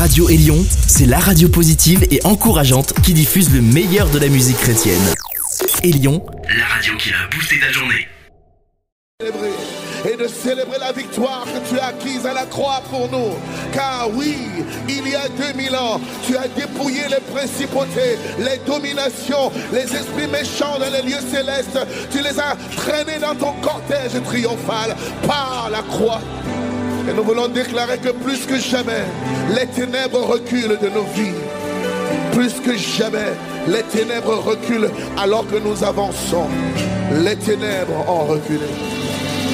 Radio Élion, c'est la radio positive et encourageante qui diffuse le meilleur de la musique chrétienne. Élion, la radio qui a boosté ta journée. Et de célébrer la victoire que tu as acquise à la croix pour nous. Car oui, il y a 2000 ans, tu as dépouillé les principautés, les dominations, les esprits méchants dans les lieux célestes. Tu les as traînés dans ton cortège triomphal par la croix. Et nous voulons déclarer que plus que jamais, les ténèbres reculent de nos vies. Plus que jamais, les ténèbres reculent alors que nous avançons. Les ténèbres ont reculé.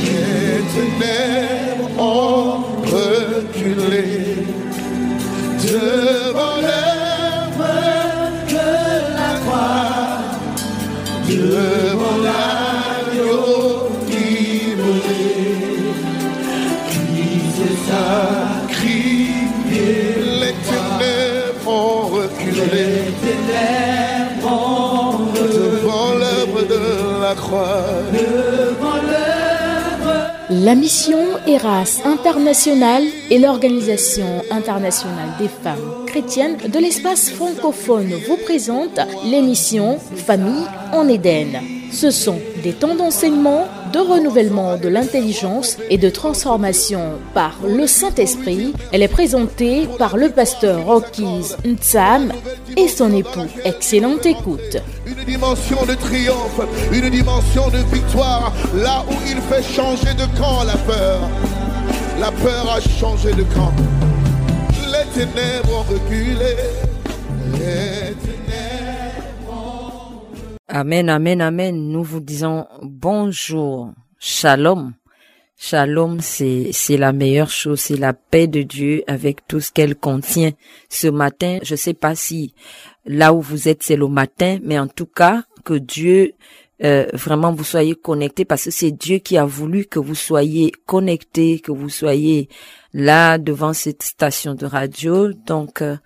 Les ténèbres ont reculé devant l'œuvre de la croix, devant l'agneau la mission Eras International est l'organisation internationale des femmes chrétiennes de l'espace francophone vous présente l'émission Famille en Éden. Ce sont des temps d'enseignement, de renouvellement de l'intelligence et de transformation par le Saint-Esprit. Elle est présentée par le pasteur Rockies Ntsam et son époux. Excellente écoute. Une dimension de triomphe, une dimension de victoire, là où il fait changer de camp la peur. La peur a changé de camp. Les ténèbres ont reculé. Les Amen, amen, amen. Nous vous disons bonjour, shalom. Shalom, c'est, c'est la meilleure chose, c'est la paix de Dieu avec tout ce qu'elle contient. Ce matin, je sais pas si là où vous êtes, c'est le matin, mais en tout cas, que Dieu euh, vraiment vous soyez connectés parce que c'est Dieu qui a voulu que vous soyez connectés, que vous soyez là devant cette station de radio. Donc, euh,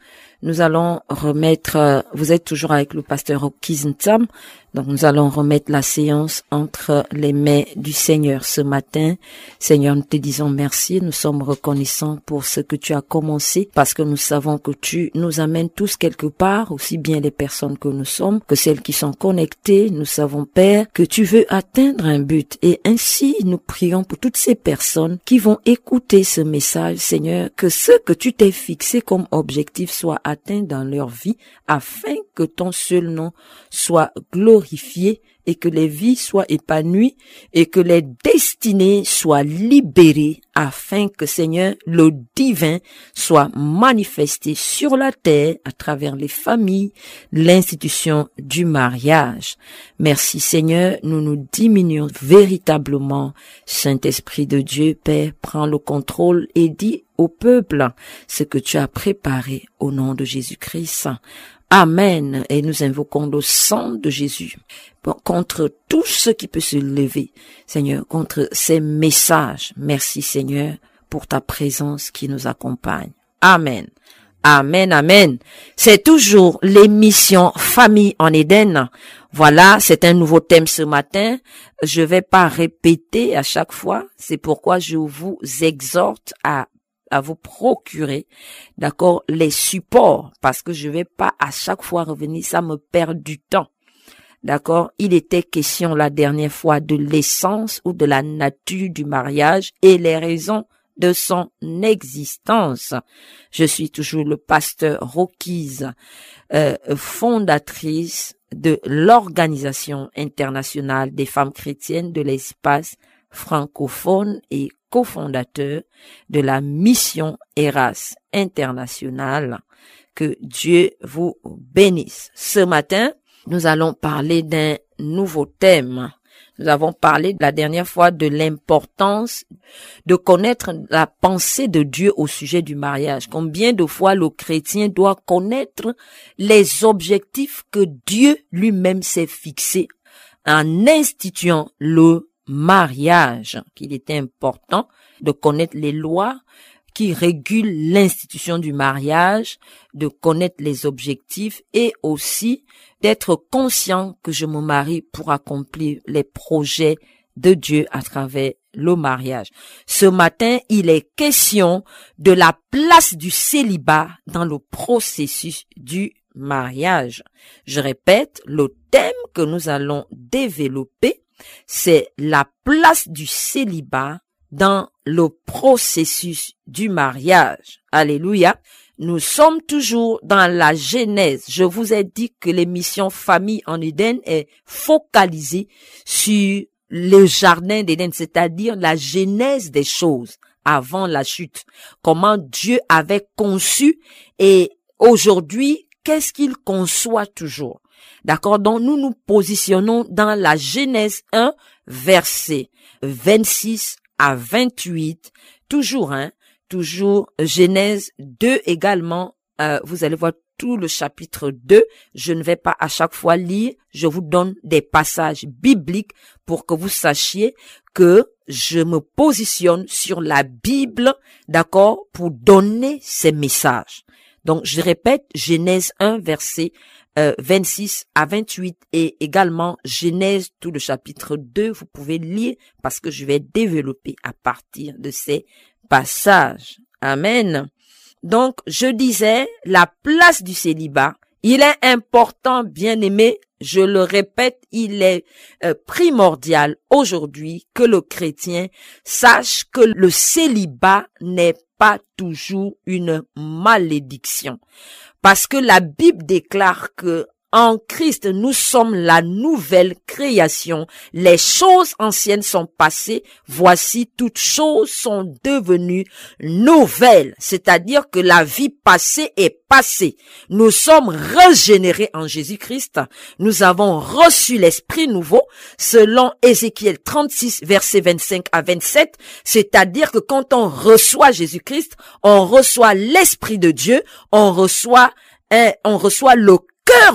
nous allons remettre, euh, vous êtes toujours avec le pasteur Okizintam, donc nous allons remettre la séance entre les mains du Seigneur ce matin. Seigneur, nous te disons merci, nous sommes reconnaissants pour ce que tu as commencé, parce que nous savons que tu nous amènes tous quelque part, aussi bien les personnes que nous sommes, que celles qui sont connectées. Nous savons, Père, que tu veux atteindre un but, et ainsi nous prions pour toutes ces personnes qui vont écouter ce message, Seigneur, que ce que tu t'es fixé comme objectif soit atteint dans leur vie, afin que ton seul nom soit glorifié et que les vies soient épanouies et que les destinées soient libérées afin que Seigneur, le divin soit manifesté sur la terre à travers les familles, l'institution du mariage. Merci Seigneur, nous nous diminuons véritablement. Saint-Esprit de Dieu, Père, prends le contrôle et dis au peuple ce que tu as préparé au nom de Jésus-Christ. Amen. Et nous invoquons le sang de Jésus contre tout ce qui peut se lever, Seigneur, contre ces messages. Merci, Seigneur, pour ta présence qui nous accompagne. Amen. Amen, amen. C'est toujours l'émission Famille en Éden. Voilà, c'est un nouveau thème ce matin. Je vais pas répéter à chaque fois. C'est pourquoi je vous exhorte à à vous procurer, d'accord, les supports, parce que je vais pas à chaque fois revenir, ça me perd du temps. D'accord Il était question la dernière fois de l'essence ou de la nature du mariage et les raisons de son existence. Je suis toujours le pasteur Rocky's, euh, fondatrice de l'Organisation internationale des femmes chrétiennes de l'espace francophone et cofondateur de la mission Eras internationale. Que Dieu vous bénisse. Ce matin, nous allons parler d'un nouveau thème. Nous avons parlé la dernière fois de l'importance de connaître la pensée de Dieu au sujet du mariage. Combien de fois le chrétien doit connaître les objectifs que Dieu lui-même s'est fixés en instituant le mariage, qu'il était important de connaître les lois qui régulent l'institution du mariage, de connaître les objectifs et aussi d'être conscient que je me marie pour accomplir les projets de Dieu à travers le mariage. Ce matin, il est question de la place du célibat dans le processus du mariage. Je répète, le thème que nous allons développer, c'est la place du célibat dans le processus du mariage. Alléluia. Nous sommes toujours dans la Genèse. Je vous ai dit que l'émission Famille en Éden est focalisée sur le jardin d'Éden, c'est-à-dire la genèse des choses avant la chute. Comment Dieu avait conçu et aujourd'hui, qu'est-ce qu'il conçoit toujours? D'accord? Donc, nous nous positionnons dans la Genèse 1, verset 26 à 28, toujours, hein, toujours Genèse 2 également, euh, vous allez voir tout le chapitre 2. Je ne vais pas à chaque fois lire, je vous donne des passages bibliques pour que vous sachiez que je me positionne sur la Bible, d'accord, pour donner ces messages. Donc, je répète, Genèse 1, verset 26 euh, à 28 et également Genèse, tout le chapitre 2, vous pouvez lire parce que je vais développer à partir de ces passages. Amen. Donc, je disais, la place du célibat, il est important, bien aimé, je le répète, il est euh, primordial aujourd'hui que le chrétien sache que le célibat n'est pas toujours une malédiction. Parce que la Bible déclare que en Christ, nous sommes la nouvelle création. Les choses anciennes sont passées. Voici, toutes choses sont devenues nouvelles. C'est-à-dire que la vie passée est passée. Nous sommes régénérés en Jésus-Christ. Nous avons reçu l'esprit nouveau selon Ézéchiel 36, verset 25 à 27. C'est-à-dire que quand on reçoit Jésus-Christ, on reçoit l'esprit de Dieu, on reçoit on reçoit le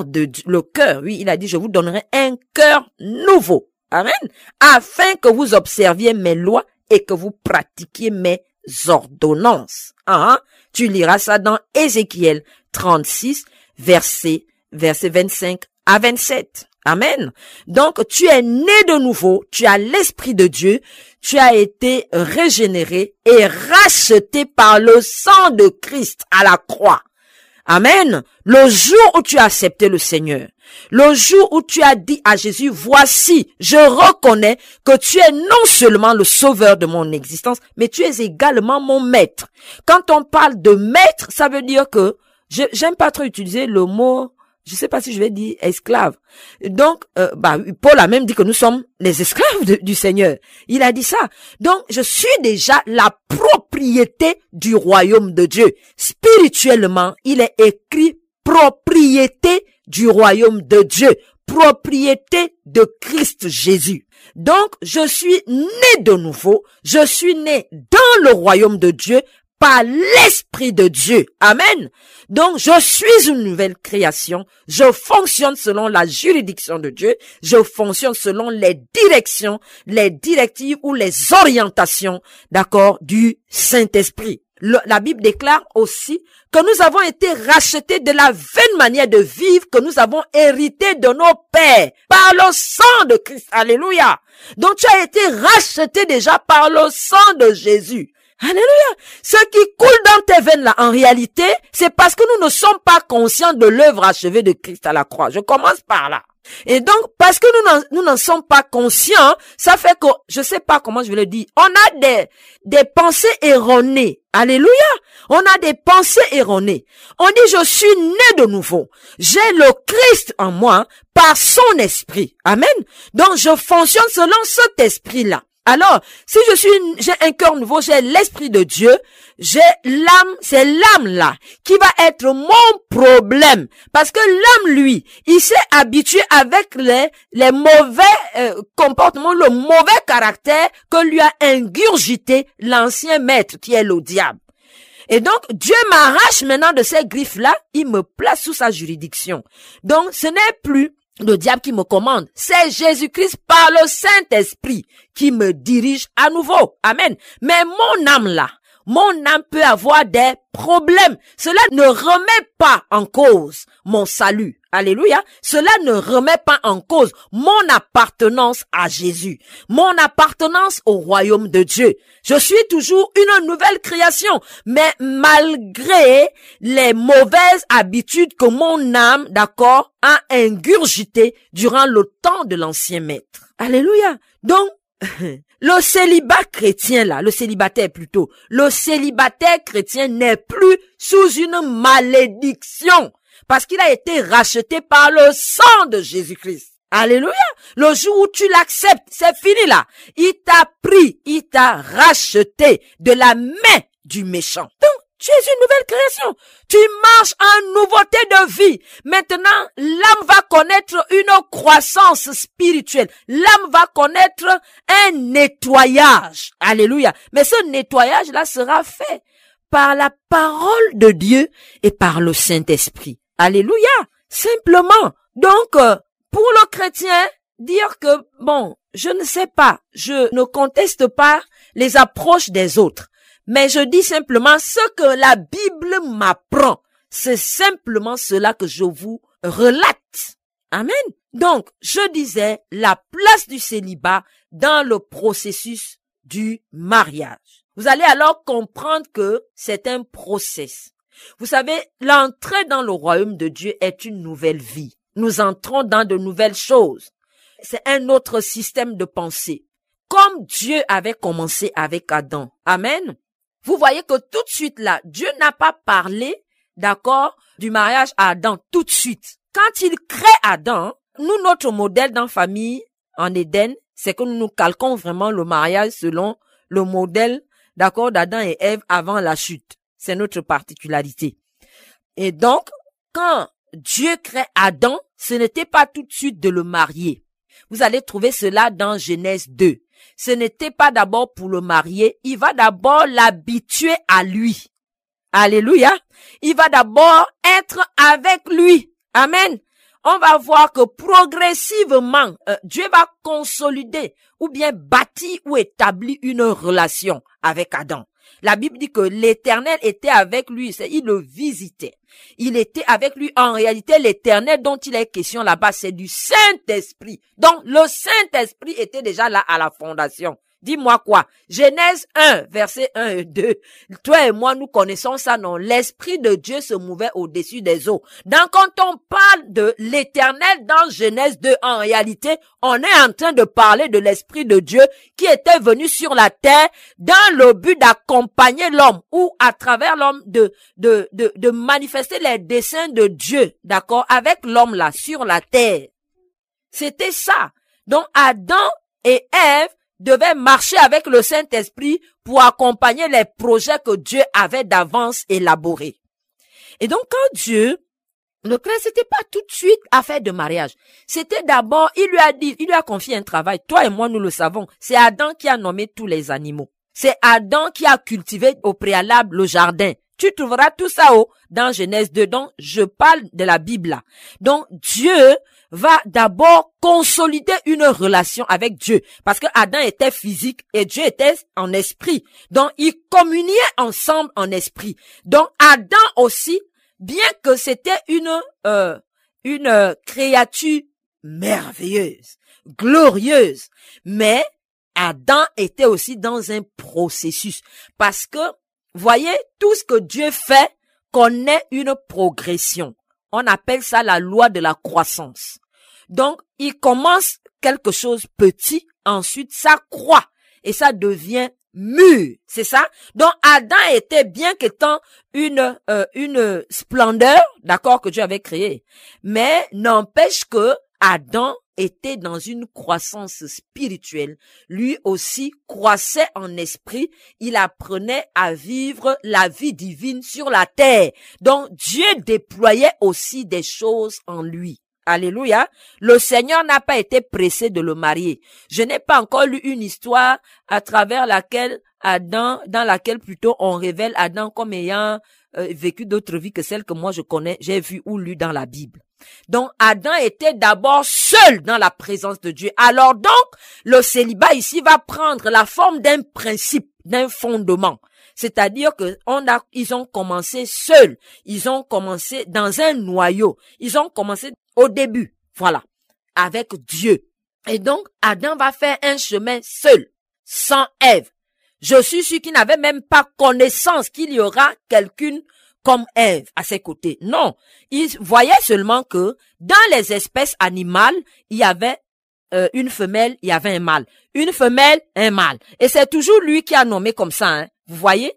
de le cœur. Oui, il a dit, je vous donnerai un cœur nouveau. Amen. Afin que vous observiez mes lois et que vous pratiquiez mes ordonnances. Ah, hein? Tu liras ça dans Ézéchiel 36, verset, verset 25 à 27. Amen. Donc, tu es né de nouveau, tu as l'Esprit de Dieu, tu as été régénéré et racheté par le sang de Christ à la croix. Amen. Le jour où tu as accepté le Seigneur, le jour où tu as dit à Jésus, voici, je reconnais que tu es non seulement le sauveur de mon existence, mais tu es également mon maître. Quand on parle de maître, ça veut dire que, j'aime pas trop utiliser le mot je sais pas si je vais dire esclave. Donc, euh, bah, Paul a même dit que nous sommes les esclaves du Seigneur. Il a dit ça. Donc, je suis déjà la propriété du royaume de Dieu. Spirituellement, il est écrit propriété du royaume de Dieu, propriété de Christ Jésus. Donc, je suis né de nouveau, je suis né dans le royaume de Dieu par l'Esprit de Dieu. Amen. Donc, je suis une nouvelle création. Je fonctionne selon la juridiction de Dieu. Je fonctionne selon les directions, les directives ou les orientations, d'accord, du Saint-Esprit. la Bible déclare aussi que nous avons été rachetés de la vaine manière de vivre que nous avons hérité de nos pères par le sang de Christ. Alléluia. Donc tu as été racheté déjà par le sang de Jésus. Alléluia. Ce qui coule dans tes veines là, en réalité, c'est parce que nous ne sommes pas conscients de l'œuvre achevée de Christ à la croix. Je commence par là. Et donc, parce que nous n'en sommes pas conscients, ça fait que, je sais pas comment je vais le dire, on a des, des pensées erronées. Alléluia. On a des pensées erronées. On dit, je suis né de nouveau. J'ai le Christ en moi par son esprit. Amen. Donc, je fonctionne selon cet esprit-là. Alors, si je suis, j'ai un cœur nouveau, j'ai l'esprit de Dieu, j'ai l'âme, c'est l'âme là qui va être mon problème. Parce que l'âme, lui, il s'est habitué avec les, les mauvais euh, comportements, le mauvais caractère que lui a ingurgité l'ancien maître qui est le diable. Et donc, Dieu m'arrache maintenant de ces griffes-là, il me place sous sa juridiction. Donc, ce n'est plus le diable qui me commande. C'est Jésus-Christ par le Saint-Esprit qui me dirige à nouveau. Amen. Mais mon âme là, mon âme peut avoir des problèmes. Cela ne remet pas en cause mon salut. Alléluia. Cela ne remet pas en cause mon appartenance à Jésus, mon appartenance au royaume de Dieu. Je suis toujours une nouvelle création, mais malgré les mauvaises habitudes que mon âme, d'accord, a ingurgité durant le temps de l'ancien maître. Alléluia. Donc, le célibat chrétien là, le célibataire plutôt, le célibataire chrétien n'est plus sous une malédiction parce qu'il a été racheté par le sang de Jésus-Christ. Alléluia. Le jour où tu l'acceptes, c'est fini là. Il t'a pris, il t'a racheté de la main du méchant. Tu es une nouvelle création. Tu marches en nouveauté de vie. Maintenant, l'âme va connaître une croissance spirituelle. L'âme va connaître un nettoyage. Alléluia. Mais ce nettoyage-là sera fait par la parole de Dieu et par le Saint-Esprit. Alléluia. Simplement. Donc, euh, pour le chrétien, dire que, bon, je ne sais pas, je ne conteste pas les approches des autres, mais je dis simplement ce que la Bible m'apprend. C'est simplement cela que je vous relate. Amen. Donc, je disais la place du célibat dans le processus du mariage. Vous allez alors comprendre que c'est un process. Vous savez, l'entrée dans le royaume de Dieu est une nouvelle vie. Nous entrons dans de nouvelles choses. C'est un autre système de pensée. Comme Dieu avait commencé avec Adam. Amen. Vous voyez que tout de suite là, Dieu n'a pas parlé, d'accord, du mariage à Adam tout de suite. Quand il crée Adam, nous, notre modèle dans famille en Éden, c'est que nous nous calquons vraiment le mariage selon le modèle, d'accord, d'Adam et Ève avant la chute. C'est notre particularité. Et donc, quand Dieu crée Adam, ce n'était pas tout de suite de le marier. Vous allez trouver cela dans Genèse 2. Ce n'était pas d'abord pour le marier, il va d'abord l'habituer à lui. Alléluia. Il va d'abord être avec lui. Amen. On va voir que progressivement, euh, Dieu va consolider ou bien bâtir ou établir une relation avec Adam. La Bible dit que l'éternel était avec lui, il le visitait. Il était avec lui. En réalité, l'éternel dont il est question là-bas, c'est du Saint-Esprit. Donc, le Saint-Esprit était déjà là à la fondation. Dis-moi quoi? Genèse 1, verset 1 et 2. Toi et moi, nous connaissons ça, non? L'Esprit de Dieu se mouvait au-dessus des eaux. Donc, quand on parle de l'éternel dans Genèse 2, en réalité, on est en train de parler de l'Esprit de Dieu qui était venu sur la terre dans le but d'accompagner l'homme ou à travers l'homme de, de, de, de manifester les desseins de Dieu, d'accord? Avec l'homme là, sur la terre. C'était ça. Donc, Adam et Ève devait marcher avec le Saint-Esprit pour accompagner les projets que Dieu avait d'avance élaborés. Et donc, quand Dieu, le Christ, c'était pas tout de suite affaire de mariage. C'était d'abord, il lui a dit, il lui a confié un travail. Toi et moi, nous le savons. C'est Adam qui a nommé tous les animaux. C'est Adam qui a cultivé au préalable le jardin. Tu trouveras tout ça haut dans Genèse 2. Donc, je parle de la Bible là. Donc, Dieu va d'abord consolider une relation avec Dieu. Parce que Adam était physique et Dieu était en esprit. Donc, ils communiaient ensemble en esprit. Donc, Adam aussi, bien que c'était une, euh, une créature merveilleuse, glorieuse, mais Adam était aussi dans un processus. Parce que, voyez, tout ce que Dieu fait connaît une progression. On appelle ça la loi de la croissance. Donc, il commence quelque chose petit, ensuite ça croît et ça devient mûr, c'est ça? Donc Adam était bien qu'étant une euh, une splendeur, d'accord que Dieu avait créé, mais n'empêche que Adam était dans une croissance spirituelle. Lui aussi croissait en esprit. Il apprenait à vivre la vie divine sur la terre. Donc Dieu déployait aussi des choses en lui. Alléluia. Le Seigneur n'a pas été pressé de le marier. Je n'ai pas encore lu une histoire à travers laquelle Adam, dans laquelle plutôt on révèle Adam comme ayant euh, vécu d'autres vies que celles que moi je connais, j'ai vu ou lu dans la Bible. Donc Adam était d'abord seul dans la présence de Dieu. Alors donc, le célibat ici va prendre la forme d'un principe, d'un fondement. C'est-à-dire que on a, ils ont commencé seuls. Ils ont commencé dans un noyau. Ils ont commencé au début. Voilà. Avec Dieu. Et donc, Adam va faire un chemin seul, sans Ève. Je suis sûr qu'il n'avait même pas connaissance qu'il y aura quelqu'une comme Ève à ses côtés. Non, il voyait seulement que dans les espèces animales, il y avait euh, une femelle, il y avait un mâle. Une femelle, un mâle. Et c'est toujours lui qui a nommé comme ça. Hein. Vous voyez?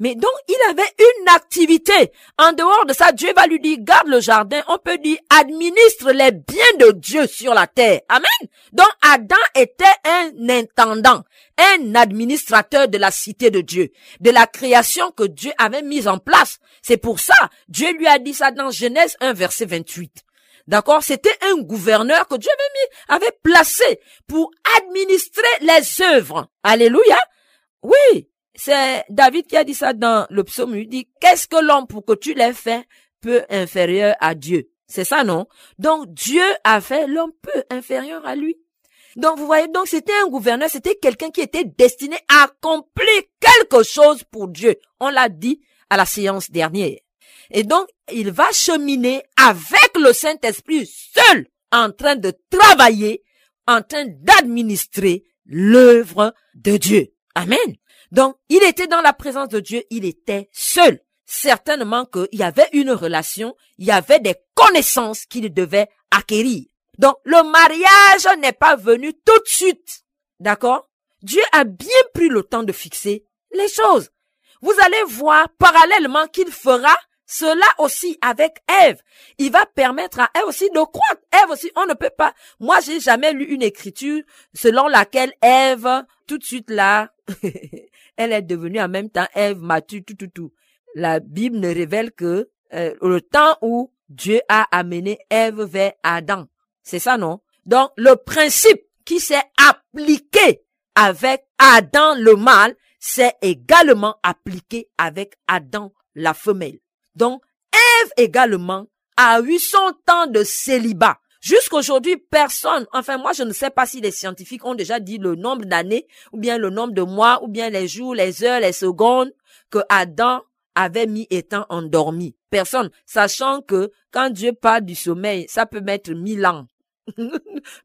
Mais donc, il avait une activité. En dehors de ça, Dieu va lui dire, garde le jardin. On peut dire, administre les biens de Dieu sur la terre. Amen. Donc, Adam était un intendant, un administrateur de la cité de Dieu, de la création que Dieu avait mise en place. C'est pour ça, Dieu lui a dit ça dans Genèse 1, verset 28. D'accord? C'était un gouverneur que Dieu avait mis, avait placé pour administrer les œuvres. Alléluia. Oui. C'est David qui a dit ça dans le psaume. Il dit, qu'est-ce que l'homme pour que tu l'aies fait peu inférieur à Dieu? C'est ça, non? Donc, Dieu a fait l'homme peu inférieur à lui. Donc, vous voyez, donc c'était un gouverneur, c'était quelqu'un qui était destiné à accomplir quelque chose pour Dieu. On l'a dit à la séance dernière. Et donc, il va cheminer avec le Saint-Esprit seul en train de travailler, en train d'administrer l'œuvre de Dieu. Amen. Donc, il était dans la présence de Dieu, il était seul. Certainement qu'il y avait une relation, il y avait des connaissances qu'il devait acquérir. Donc, le mariage n'est pas venu tout de suite. D'accord? Dieu a bien pris le temps de fixer les choses. Vous allez voir parallèlement qu'il fera cela aussi avec Ève. Il va permettre à Ève aussi de croître. Ève aussi, on ne peut pas. Moi, j'ai jamais lu une écriture selon laquelle Ève, tout de suite là, elle est devenue en même temps Ève mature, tout, tout, tout. La Bible ne révèle que euh, le temps où Dieu a amené Ève vers Adam. C'est ça, non? Donc, le principe qui s'est appliqué avec Adam le mâle, c'est également appliqué avec Adam la femelle. Donc, Ève également a eu son temps de célibat. Jusqu'aujourd'hui, personne, enfin moi je ne sais pas si les scientifiques ont déjà dit le nombre d'années, ou bien le nombre de mois, ou bien les jours, les heures, les secondes que Adam avait mis étant endormi. Personne, sachant que quand Dieu parle du sommeil, ça peut mettre mille ans.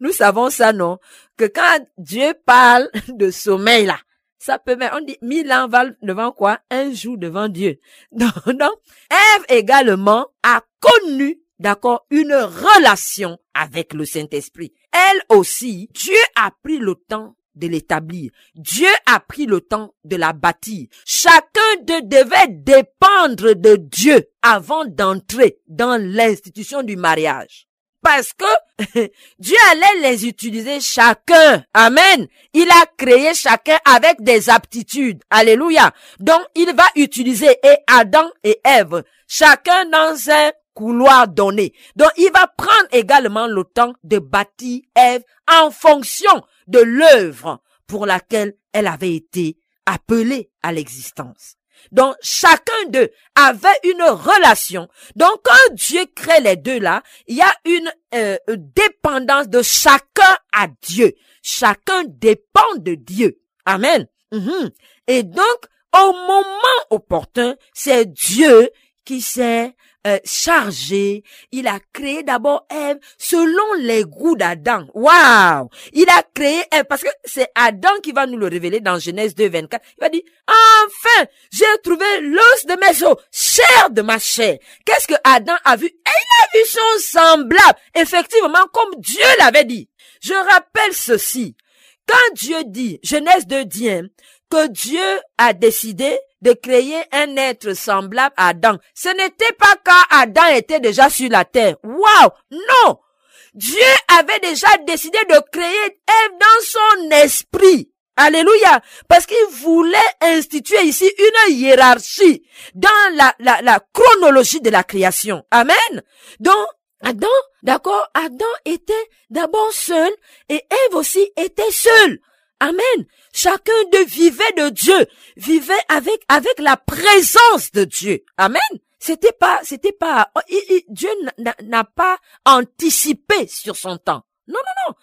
Nous savons ça, non? Que quand Dieu parle de sommeil, là, ça peut mettre, on dit mille ans valent devant quoi? Un jour devant Dieu. Non, non. Ève également a connu d'accord, une relation avec le Saint-Esprit. Elle aussi, Dieu a pris le temps de l'établir. Dieu a pris le temps de la bâtir. Chacun de devait dépendre de Dieu avant d'entrer dans l'institution du mariage. Parce que Dieu allait les utiliser chacun. Amen. Il a créé chacun avec des aptitudes. Alléluia. Donc, il va utiliser et Adam et Ève, chacun dans un couloir donné. Donc, il va prendre également le temps de bâtir Ève en fonction de l'œuvre pour laquelle elle avait été appelée à l'existence. Donc, chacun d'eux avait une relation. Donc, quand Dieu crée les deux là, il y a une euh, dépendance de chacun à Dieu. Chacun dépend de Dieu. Amen. Mhm. Et donc, au moment opportun, c'est Dieu qui s'est euh, chargé. Il a créé d'abord Ève selon les goûts d'Adam. Waouh! Il a créé Ève parce que c'est Adam qui va nous le révéler dans Genèse 2, 24. Il va dire, enfin, j'ai trouvé l'os de mes os, chair de ma chair. Qu'est-ce que Adam a vu? Et il a vu son semblable. Effectivement, comme Dieu l'avait dit. Je rappelle ceci. Quand Dieu dit, Genèse 2 dit, que Dieu a décidé de créer un être semblable à Adam. Ce n'était pas quand Adam était déjà sur la terre. Waouh! Non! Dieu avait déjà décidé de créer Ève dans son esprit. Alléluia. Parce qu'il voulait instituer ici une hiérarchie dans la, la, la chronologie de la création. Amen. Donc, Adam, d'accord, Adam était d'abord seul et Ève aussi était seule. Amen. Chacun d'eux vivait de Dieu, vivait avec, avec la présence de Dieu. Amen. C'était pas, c'était pas, oh, Dieu n'a pas anticipé sur son temps. Non, non, non.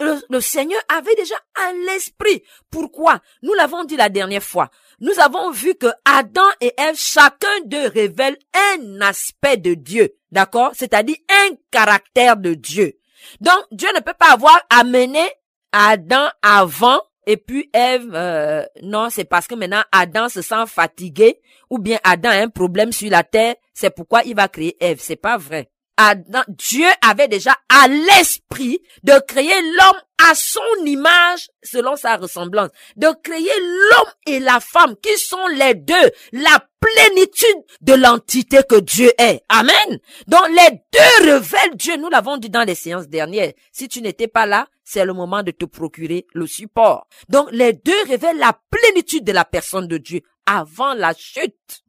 Donc, le, Seigneur avait déjà un l'esprit. Pourquoi? Nous l'avons dit la dernière fois. nous avons vu que Adam et Ève, chacun d'eux révèle un aspect de Dieu. D'accord? C'est-à-dire un caractère de Dieu. Donc, Dieu ne peut pas avoir amené Adam avant et puis Ève, euh, non, c'est parce que maintenant Adam se sent fatigué ou bien Adam a un problème sur la terre, c'est pourquoi il va créer Ève. C'est pas vrai. Adam, Dieu avait déjà à l'esprit de créer l'homme à son image, selon sa ressemblance, de créer l'homme et la femme qui sont les deux, la plénitude de l'entité que Dieu est. Amen. Donc les deux révèlent Dieu. Nous l'avons dit dans les séances dernières. Si tu n'étais pas là, c'est le moment de te procurer le support. Donc les deux révèlent la plénitude de la personne de Dieu avant la chute.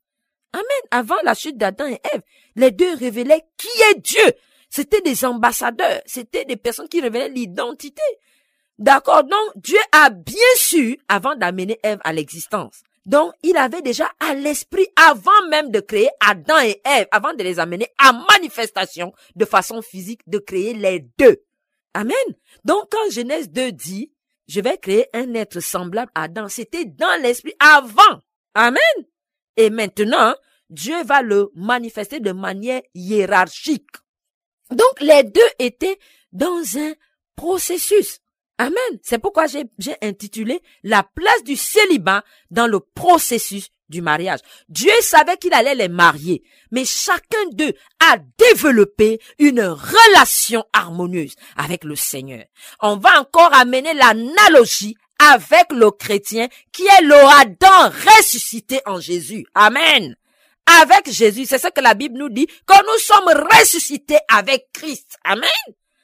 Amen. Avant la chute d'Adam et Ève, les deux révélaient qui est Dieu. C'était des ambassadeurs, c'était des personnes qui révélaient l'identité. D'accord? Donc Dieu a bien su avant d'amener Ève à l'existence. Donc, il avait déjà à l'esprit, avant même de créer Adam et Ève, avant de les amener à manifestation de façon physique, de créer les deux. Amen. Donc, quand Genèse 2 dit, je vais créer un être semblable à Adam, c'était dans l'esprit avant. Amen. Et maintenant, Dieu va le manifester de manière hiérarchique. Donc, les deux étaient dans un processus. Amen. C'est pourquoi j'ai intitulé la place du célibat dans le processus du mariage. Dieu savait qu'il allait les marier, mais chacun d'eux a développé une relation harmonieuse avec le Seigneur. On va encore amener l'analogie avec le chrétien qui est le Adam ressuscité en Jésus. Amen. Avec Jésus, c'est ce que la Bible nous dit, que nous sommes ressuscités avec Christ. Amen.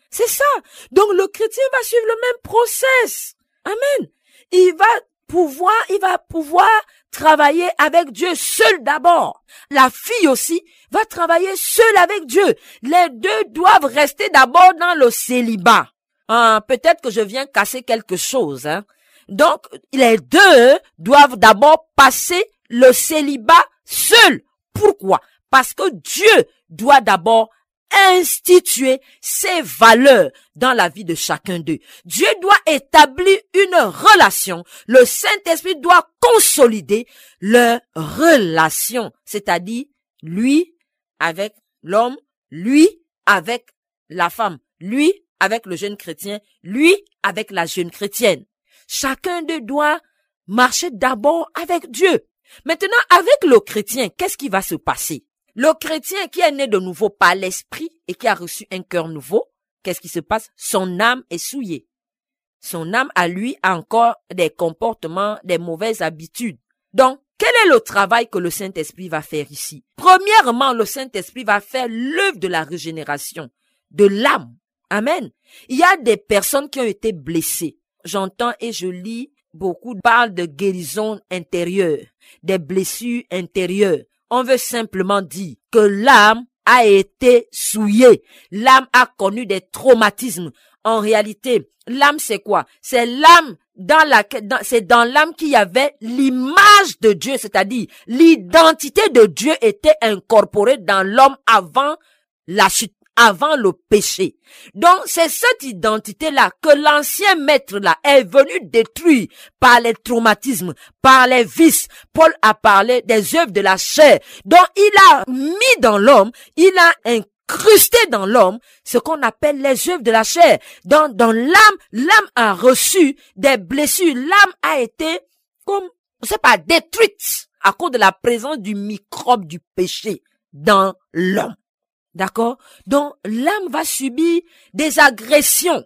C'est ça. Donc le chrétien va suivre le même process. Amen. Il va pouvoir, il va pouvoir travailler avec Dieu seul d'abord. La fille aussi va travailler seule avec Dieu. Les deux doivent rester d'abord dans le célibat. Ah, peut-être que je viens casser quelque chose. Hein. Donc, les deux doivent d'abord passer le célibat seul. Pourquoi? Parce que Dieu doit d'abord instituer ses valeurs dans la vie de chacun d'eux. Dieu doit établir une relation. Le Saint-Esprit doit consolider leur relation, c'est-à-dire lui avec l'homme, lui avec la femme, lui avec le jeune chrétien, lui avec la jeune chrétienne. Chacun d'eux doit marcher d'abord avec Dieu. Maintenant, avec le chrétien, qu'est-ce qui va se passer? Le chrétien qui est né de nouveau par l'esprit et qui a reçu un cœur nouveau, qu'est-ce qui se passe? Son âme est souillée. Son âme à lui a encore des comportements, des mauvaises habitudes. Donc, quel est le travail que le Saint-Esprit va faire ici? Premièrement, le Saint-Esprit va faire l'œuvre de la régénération de l'âme. Amen. Il y a des personnes qui ont été blessées. J'entends et je lis beaucoup parlent de guérison intérieure, des blessures intérieures on veut simplement dire que l'âme a été souillée. L'âme a connu des traumatismes. En réalité, l'âme c'est quoi? C'est l'âme dans c'est dans l'âme qu'il y avait l'image de Dieu, c'est-à-dire l'identité de Dieu était incorporée dans l'homme avant la chute avant le péché. Donc c'est cette identité-là que l'ancien maître-là est venu détruire par les traumatismes, par les vices. Paul a parlé des œuvres de la chair. Donc il a mis dans l'homme, il a incrusté dans l'homme ce qu'on appelle les œuvres de la chair. Dans, dans l'âme, l'âme a reçu des blessures. L'âme a été comme, je sais pas, détruite à cause de la présence du microbe du péché dans l'homme. D'accord? Donc l'âme va subir des agressions.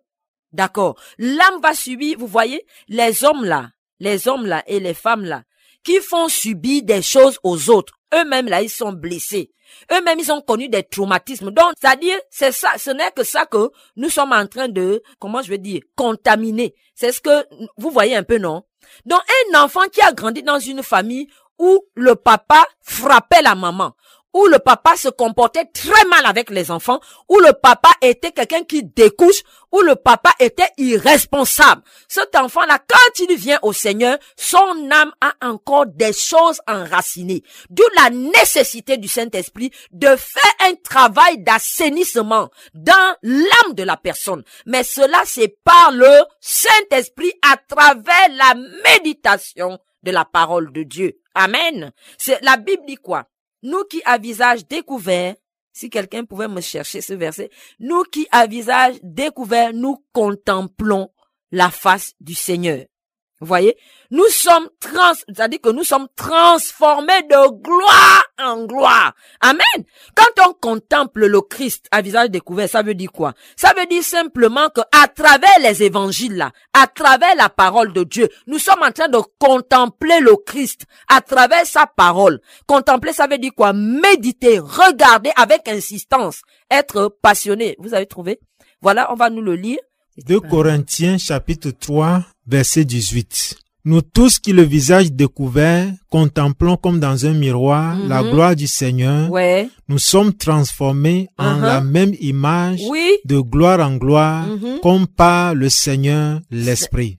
D'accord? L'âme va subir, vous voyez, les hommes là, les hommes là et les femmes là, qui font subir des choses aux autres. Eux-mêmes là, ils sont blessés. Eux-mêmes, ils ont connu des traumatismes. Donc, c'est-à-dire, c'est ça, ce n'est que ça que nous sommes en train de, comment je veux dire, contaminer. C'est ce que, vous voyez un peu, non? Donc, un enfant qui a grandi dans une famille où le papa frappait la maman, où le papa se comportait très mal avec les enfants, où le papa était quelqu'un qui découche, où le papa était irresponsable. Cet enfant-là, quand il vient au Seigneur, son âme a encore des choses enracinées. D'où la nécessité du Saint-Esprit de faire un travail d'assainissement dans l'âme de la personne. Mais cela, c'est par le Saint-Esprit à travers la méditation de la parole de Dieu. Amen. C'est la Bible dit quoi? Nous qui à visage découvert, si quelqu'un pouvait me chercher ce verset, nous qui à visage découvert, nous contemplons la face du Seigneur. Vous voyez, nous sommes trans, c'est-à-dire que nous sommes transformés de gloire en gloire. Amen. Quand on contemple le Christ à visage découvert, ça veut dire quoi? Ça veut dire simplement que à travers les évangiles là, à travers la parole de Dieu, nous sommes en train de contempler le Christ à travers sa parole. Contempler, ça veut dire quoi? Méditer, regarder avec insistance, être passionné. Vous avez trouvé? Voilà, on va nous le lire. 2 Corinthiens chapitre 3 verset 18. Nous tous qui le visage découvert contemplons comme dans un miroir la Mhm. gloire du Seigneur, Ouais. nous sommes transformés en Uh-huh. la même image Oui. de gloire en gloire Mhm. comme par le Seigneur l'Esprit.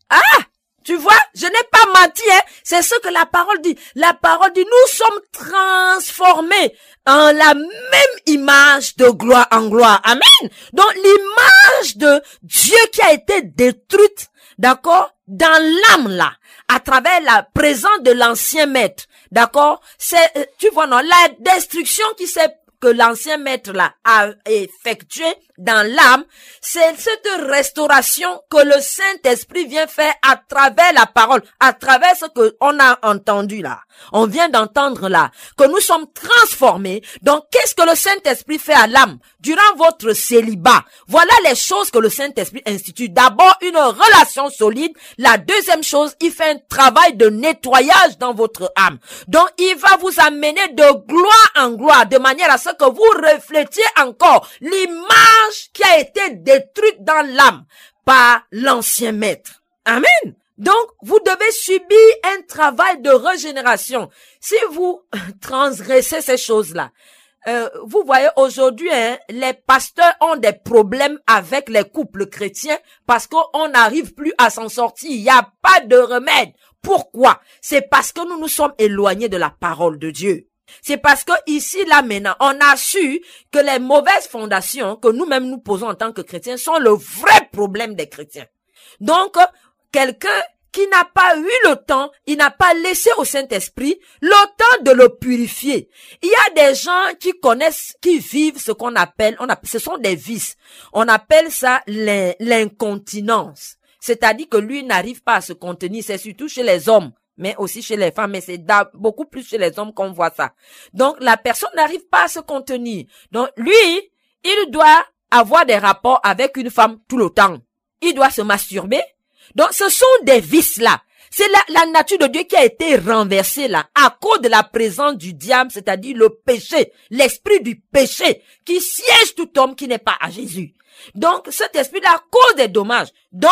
Tu vois, je n'ai pas menti, hein. C'est ce que la parole dit. La parole dit, nous sommes transformés en la même image de gloire en gloire. Amen. Donc, l'image de Dieu qui a été détruite, d'accord, dans l'âme là, à travers la présence de l'ancien maître. D'accord? C'est, euh, tu vois, non, la destruction qui s'est que l'ancien maître là a effectué dans l'âme, c'est cette restauration que le Saint-Esprit vient faire à travers la parole, à travers ce que on a entendu là. On vient d'entendre là que nous sommes transformés. Donc qu'est-ce que le Saint-Esprit fait à l'âme durant votre célibat? Voilà les choses que le Saint-Esprit institue. D'abord une relation solide. La deuxième chose, il fait un travail de nettoyage dans votre âme. Donc il va vous amener de gloire en gloire de manière à ce que vous reflétiez encore l'image qui a été détruite dans l'âme par l'ancien maître. Amen. Donc, vous devez subir un travail de régénération. Si vous transgressez ces choses-là, euh, vous voyez aujourd'hui, hein, les pasteurs ont des problèmes avec les couples chrétiens parce qu'on n'arrive plus à s'en sortir. Il n'y a pas de remède. Pourquoi? C'est parce que nous nous sommes éloignés de la parole de Dieu. C'est parce que ici, là, maintenant, on a su que les mauvaises fondations que nous-mêmes nous posons en tant que chrétiens sont le vrai problème des chrétiens. Donc, quelqu'un qui n'a pas eu le temps, il n'a pas laissé au Saint-Esprit le temps de le purifier. Il y a des gens qui connaissent, qui vivent ce qu'on appelle, ce sont des vices. On appelle ça l'in- l'incontinence. C'est-à-dire que lui n'arrive pas à se contenir. C'est surtout chez les hommes, mais aussi chez les femmes. Mais c'est beaucoup plus chez les hommes qu'on voit ça. Donc, la personne n'arrive pas à se contenir. Donc, lui, il doit avoir des rapports avec une femme tout le temps. Il doit se masturber. Donc, ce sont des vices là. C'est la, la nature de Dieu qui a été renversée là, à cause de la présence du diable, c'est-à-dire le péché, l'esprit du péché, qui siège tout homme qui n'est pas à Jésus. Donc, cet esprit-là cause des dommages, dont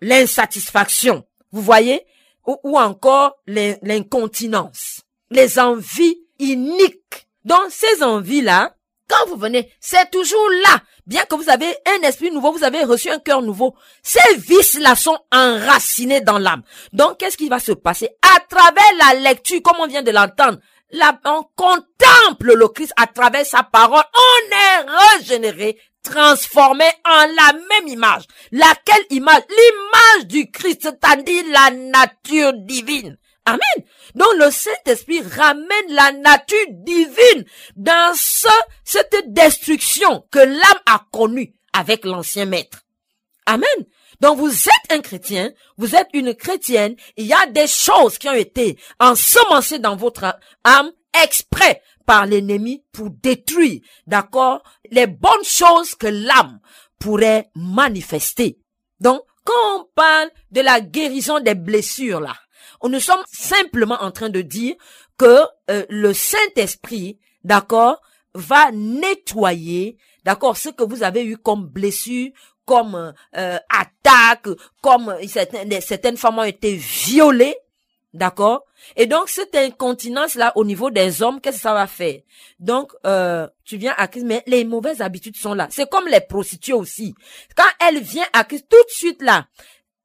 l'insatisfaction, vous voyez, ou, encore l'in- l'incontinence, les envies iniques. Donc, ces envies-là, quand vous venez, c'est toujours là. Bien que vous avez un esprit nouveau, vous avez reçu un cœur nouveau. Ces vices-là sont enracinés dans l'âme. Donc, qu'est-ce qui va se passer? À travers la lecture, comme on vient de l'entendre, on contemple le Christ à travers sa parole. On est régénéré, transformé en la même image. Laquelle image? L'image du Christ, c'est-à-dire la nature divine. Amen. Donc le Saint-Esprit ramène la nature divine dans ce, cette destruction que l'âme a connue avec l'ancien maître. Amen. Donc vous êtes un chrétien, vous êtes une chrétienne, il y a des choses qui ont été ensemencées dans votre âme exprès par l'ennemi pour détruire, d'accord, les bonnes choses que l'âme pourrait manifester. Donc, quand on parle de la guérison des blessures, là, nous sommes simplement en train de dire que euh, le Saint-Esprit, d'accord, va nettoyer, d'accord, ce que vous avez eu comme blessure, comme euh, attaque, comme certaines, certaines femmes ont été violées, D'accord? Et donc, cette incontinence-là, au niveau des hommes, qu'est-ce que ça va faire? Donc, euh, tu viens à Christ, mais les mauvaises habitudes sont là. C'est comme les prostituées aussi. Quand elle vient à Christ, tout de suite là,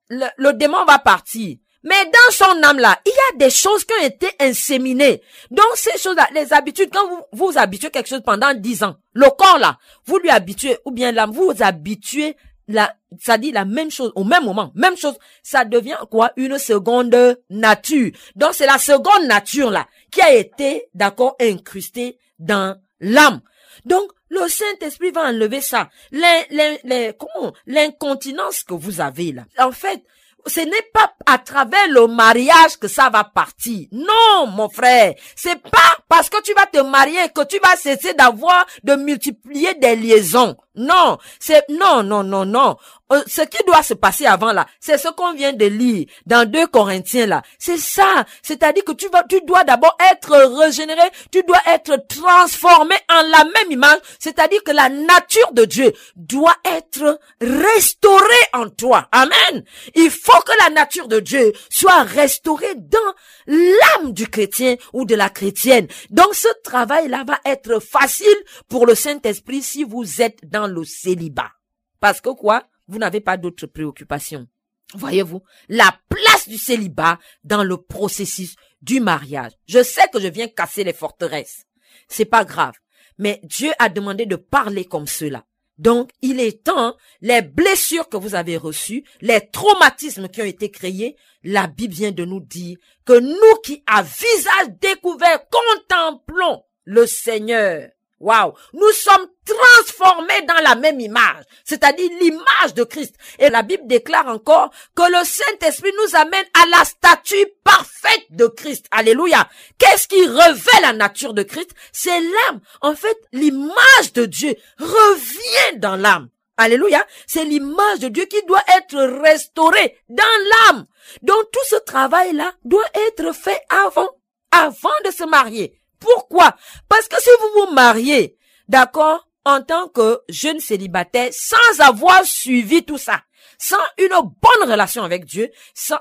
le, démon va partir. Mais dans son âme là, il y a des choses qui ont été inséminées. Donc ces choses-là, les habitudes, quand vous vous habituez quelque chose pendant dix ans, le corps là, vous lui habituez, ou bien l'âme, vous vous habituez la, ça dit la même chose au même moment, même chose, ça devient quoi? Une seconde nature. Donc c'est la seconde nature là qui a été, d'accord, incrustée dans l'âme. Donc le Saint-Esprit va enlever ça. Les, les, comment? L'incontinence que vous avez là. En fait, ce n'est pas à travers le mariage que ça va partir. Non, mon frère. C'est pas parce que tu vas te marier que tu vas cesser d'avoir, de multiplier des liaisons. Non, c'est non, non, non, non. Euh, ce qui doit se passer avant là, c'est ce qu'on vient de lire dans 2 Corinthiens là. C'est ça. C'est-à-dire que tu vas, tu dois d'abord être régénéré, tu dois être transformé en la même image. C'est-à-dire que la nature de Dieu doit être restaurée en toi. Amen. Il faut que la nature de Dieu soit restaurée dans l'âme du chrétien ou de la chrétienne. Donc ce travail là va être facile pour le Saint-Esprit si vous êtes dans le célibat. Parce que quoi? Vous n'avez pas d'autres préoccupations. Voyez-vous, la place du célibat dans le processus du mariage. Je sais que je viens casser les forteresses. C'est pas grave. Mais Dieu a demandé de parler comme cela. Donc, il est temps, les blessures que vous avez reçues, les traumatismes qui ont été créés, la Bible vient de nous dire que nous qui, à visage découvert, contemplons le Seigneur, Waouh, nous sommes transformés dans la même image, c'est-à-dire l'image de Christ. Et la Bible déclare encore que le Saint-Esprit nous amène à la statue parfaite de Christ. Alléluia. Qu'est-ce qui revêt la nature de Christ? C'est l'âme. En fait, l'image de Dieu revient dans l'âme. Alléluia. C'est l'image de Dieu qui doit être restaurée dans l'âme. Donc tout ce travail-là doit être fait avant, avant de se marier. Pourquoi? Parce que si vous vous mariez, d'accord, en tant que jeune célibataire, sans avoir suivi tout ça, sans une bonne relation avec Dieu,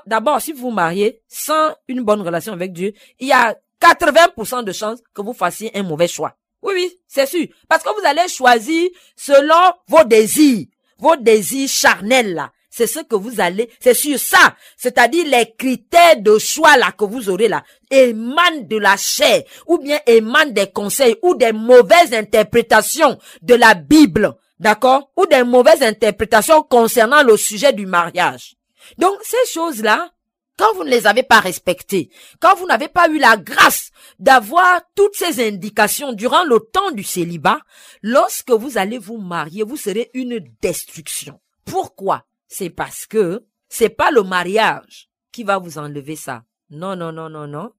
d'abord, si vous vous mariez sans une bonne relation avec Dieu, il y a 80% de chances que vous fassiez un mauvais choix. Oui, oui, c'est sûr. Parce que vous allez choisir selon vos désirs, vos désirs charnels là c'est ce que vous allez, c'est sur ça, c'est-à-dire les critères de choix là que vous aurez là, émanent de la chair, ou bien émanent des conseils, ou des mauvaises interprétations de la Bible, d'accord, ou des mauvaises interprétations concernant le sujet du mariage. Donc ces choses-là, quand vous ne les avez pas respectées, quand vous n'avez pas eu la grâce d'avoir toutes ces indications durant le temps du célibat, lorsque vous allez vous marier, vous serez une destruction. Pourquoi? C'est parce que c'est pas le mariage qui va vous enlever ça. Non, non, non, non, non.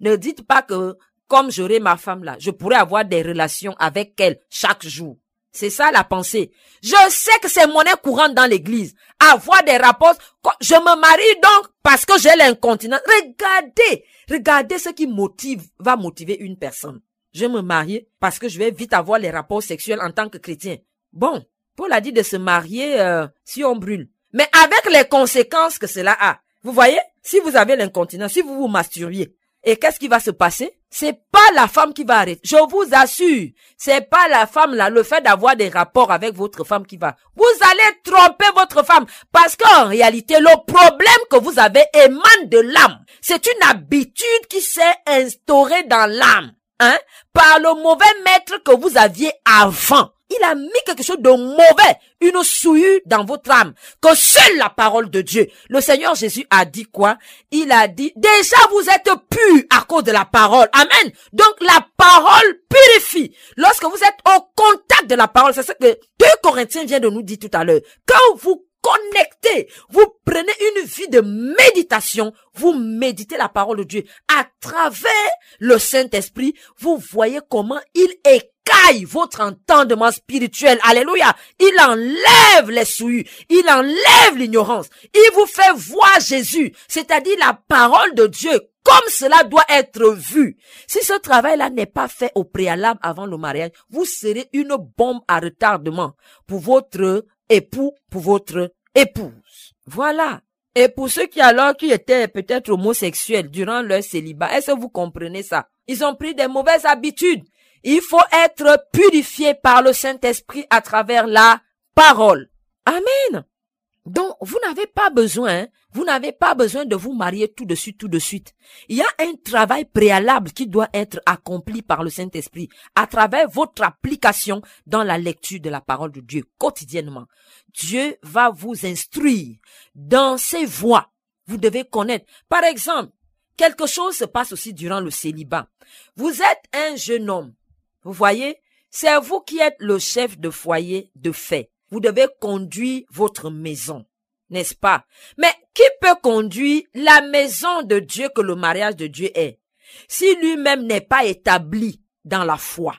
Ne dites pas que comme j'aurai ma femme là, je pourrais avoir des relations avec elle chaque jour. C'est ça la pensée. Je sais que c'est monnaie courante dans l'église. Avoir des rapports. Je me marie donc parce que j'ai l'incontinence. Regardez, regardez ce qui motive, va motiver une personne. Je me marie parce que je vais vite avoir les rapports sexuels en tant que chrétien. Bon, Paul a dit de se marier euh, si on brûle. Mais avec les conséquences que cela a. Vous voyez Si vous avez l'incontinence, si vous vous masturbiez, et qu'est-ce qui va se passer? C'est pas la femme qui va arrêter. Je vous assure, c'est pas la femme là, le fait d'avoir des rapports avec votre femme qui va. Vous allez tromper votre femme parce qu'en réalité, le problème que vous avez émane de l'âme. C'est une habitude qui s'est instaurée dans l'âme, hein, par le mauvais maître que vous aviez avant il a mis quelque chose de mauvais, une souillure dans votre âme, que seule la parole de Dieu. Le Seigneur Jésus a dit quoi? Il a dit, déjà vous êtes purs à cause de la parole. Amen. Donc la parole purifie. Lorsque vous êtes au contact de la parole, c'est ce que 2 Corinthiens vient de nous dire tout à l'heure. Quand vous connectez, vous prenez une vie de méditation, vous méditez la parole de Dieu à travers le Saint-Esprit, vous voyez comment il votre entendement spirituel. Alléluia. Il enlève les souillures. Il enlève l'ignorance. Il vous fait voir Jésus, c'est-à-dire la parole de Dieu comme cela doit être vu. Si ce travail-là n'est pas fait au préalable avant le mariage, vous serez une bombe à retardement pour votre époux, pour votre épouse. Voilà. Et pour ceux qui alors qui étaient peut-être homosexuels durant leur célibat, est-ce que vous comprenez ça? Ils ont pris des mauvaises habitudes. Il faut être purifié par le Saint-Esprit à travers la parole. Amen. Donc, vous n'avez pas besoin, vous n'avez pas besoin de vous marier tout de suite, tout de suite. Il y a un travail préalable qui doit être accompli par le Saint-Esprit à travers votre application dans la lecture de la parole de Dieu quotidiennement. Dieu va vous instruire dans ses voies. Vous devez connaître. Par exemple, quelque chose se passe aussi durant le célibat. Vous êtes un jeune homme. Vous voyez, c'est vous qui êtes le chef de foyer de fait. Vous devez conduire votre maison, n'est-ce pas? Mais qui peut conduire la maison de Dieu que le mariage de Dieu est? Si lui-même n'est pas établi dans la foi,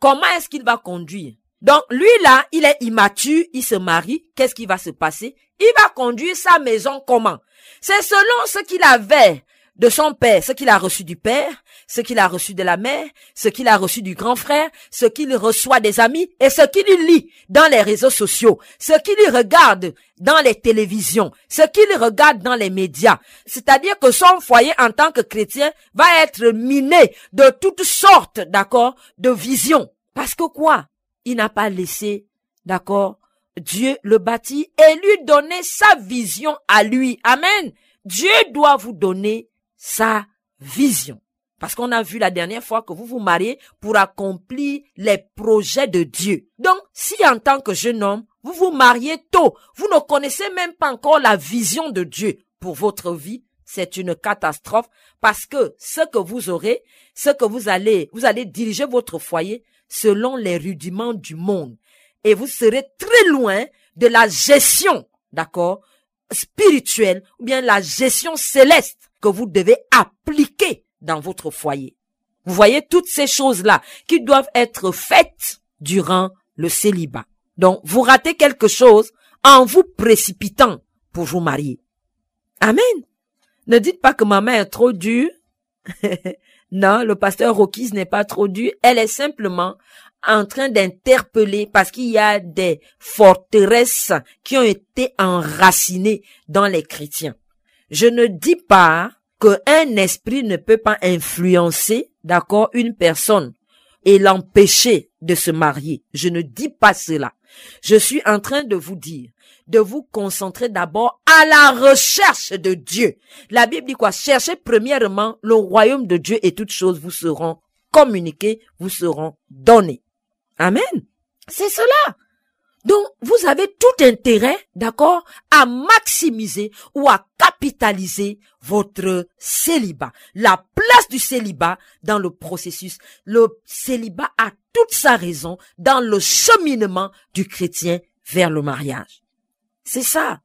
comment est-ce qu'il va conduire? Donc lui là, il est immature, il se marie, qu'est-ce qui va se passer? Il va conduire sa maison comment? C'est selon ce qu'il avait de son père, ce qu'il a reçu du père, ce qu'il a reçu de la mère, ce qu'il a reçu du grand frère, ce qu'il reçoit des amis et ce qu'il lit dans les réseaux sociaux, ce qu'il regarde dans les télévisions, ce qu'il regarde dans les médias. C'est-à-dire que son foyer en tant que chrétien va être miné de toutes sortes, d'accord, de visions. Parce que quoi? Il n'a pas laissé, d'accord, Dieu le bâtit et lui donner sa vision à lui. Amen. Dieu doit vous donner sa vision. Parce qu'on a vu la dernière fois que vous vous mariez pour accomplir les projets de Dieu. Donc, si en tant que jeune homme, vous vous mariez tôt, vous ne connaissez même pas encore la vision de Dieu pour votre vie, c'est une catastrophe parce que ce que vous aurez, ce que vous allez, vous allez diriger votre foyer selon les rudiments du monde. Et vous serez très loin de la gestion, d'accord, spirituelle ou bien la gestion céleste que vous devez appliquer dans votre foyer. Vous voyez toutes ces choses-là qui doivent être faites durant le célibat. Donc, vous ratez quelque chose en vous précipitant pour vous marier. Amen. Ne dites pas que ma main est trop dure. non, le pasteur Rokis n'est pas trop dur. Elle est simplement en train d'interpeller parce qu'il y a des forteresses qui ont été enracinées dans les chrétiens. Je ne dis pas qu'un esprit ne peut pas influencer, d'accord, une personne et l'empêcher de se marier. Je ne dis pas cela. Je suis en train de vous dire de vous concentrer d'abord à la recherche de Dieu. La Bible dit quoi? Cherchez premièrement le royaume de Dieu et toutes choses vous seront communiquées, vous seront données. Amen. C'est cela. Donc, vous avez tout intérêt, d'accord, à maximiser ou à capitaliser votre célibat. La place du célibat dans le processus. Le célibat a toute sa raison dans le cheminement du chrétien vers le mariage. C'est ça.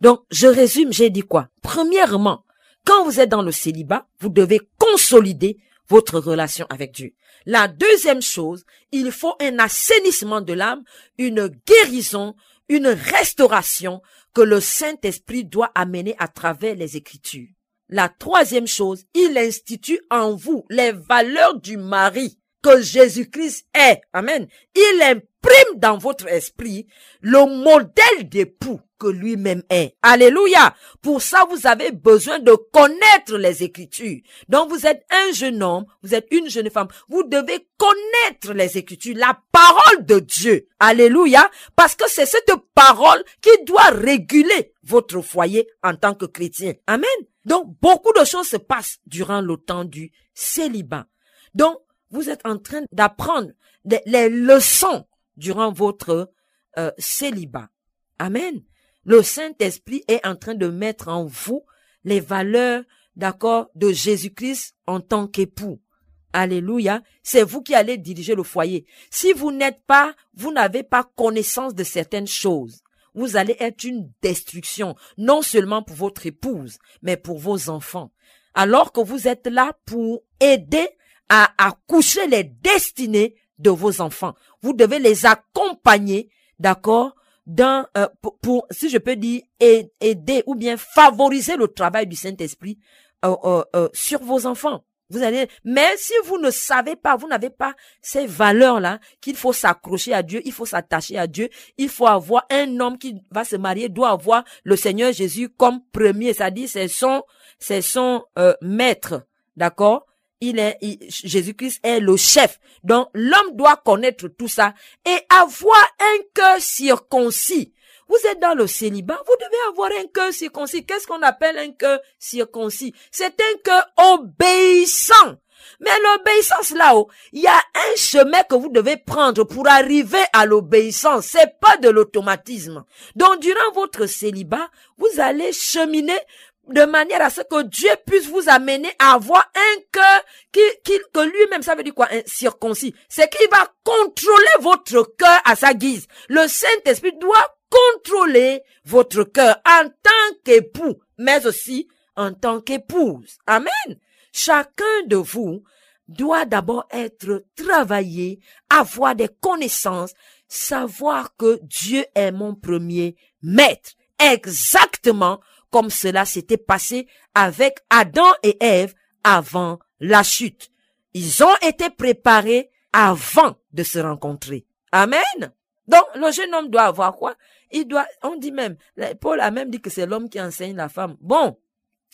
Donc, je résume, j'ai dit quoi? Premièrement, quand vous êtes dans le célibat, vous devez consolider votre relation avec Dieu. La deuxième chose, il faut un assainissement de l'âme, une guérison, une restauration que le Saint-Esprit doit amener à travers les Écritures. La troisième chose, il institue en vous les valeurs du mari que Jésus-Christ est. Amen. Il imprime dans votre esprit le modèle d'époux lui-même est. Alléluia. Pour ça, vous avez besoin de connaître les Écritures. Donc, vous êtes un jeune homme, vous êtes une jeune femme. Vous devez connaître les Écritures, la parole de Dieu. Alléluia. Parce que c'est cette parole qui doit réguler votre foyer en tant que chrétien. Amen. Donc, beaucoup de choses se passent durant le temps du célibat. Donc, vous êtes en train d'apprendre les leçons durant votre euh, célibat. Amen. Le Saint-Esprit est en train de mettre en vous les valeurs, d'accord, de Jésus-Christ en tant qu'époux. Alléluia. C'est vous qui allez diriger le foyer. Si vous n'êtes pas, vous n'avez pas connaissance de certaines choses. Vous allez être une destruction, non seulement pour votre épouse, mais pour vos enfants. Alors que vous êtes là pour aider à accoucher les destinées de vos enfants. Vous devez les accompagner, d'accord, dans, euh, pour, si je peux dire, aider ou bien favoriser le travail du Saint-Esprit euh, euh, sur vos enfants. Vous allez, mais si vous ne savez pas, vous n'avez pas ces valeurs-là, qu'il faut s'accrocher à Dieu, il faut s'attacher à Dieu, il faut avoir un homme qui va se marier, doit avoir le Seigneur Jésus comme premier, c'est-à-dire c'est son, c'est son maître, d'accord? Il est, Jésus-Christ est le chef. Donc, l'homme doit connaître tout ça et avoir un cœur circoncis. Vous êtes dans le célibat, vous devez avoir un cœur circoncis. Qu'est-ce qu'on appelle un cœur circoncis? C'est un cœur obéissant. Mais l'obéissance là-haut, il y a un chemin que vous devez prendre pour arriver à l'obéissance. C'est pas de l'automatisme. Donc, durant votre célibat, vous allez cheminer de manière à ce que Dieu puisse vous amener à avoir un cœur qui, qui que lui-même, ça veut dire quoi, un circoncis. C'est qu'il va contrôler votre cœur à sa guise. Le Saint-Esprit doit contrôler votre cœur en tant qu'époux, mais aussi en tant qu'épouse. Amen. Chacun de vous doit d'abord être travaillé, avoir des connaissances, savoir que Dieu est mon premier maître. Exactement comme cela s'était passé avec Adam et Ève avant la chute. Ils ont été préparés avant de se rencontrer. Amen. Donc, le jeune homme doit avoir quoi? Il doit, on dit même, Paul a même dit que c'est l'homme qui enseigne la femme. Bon,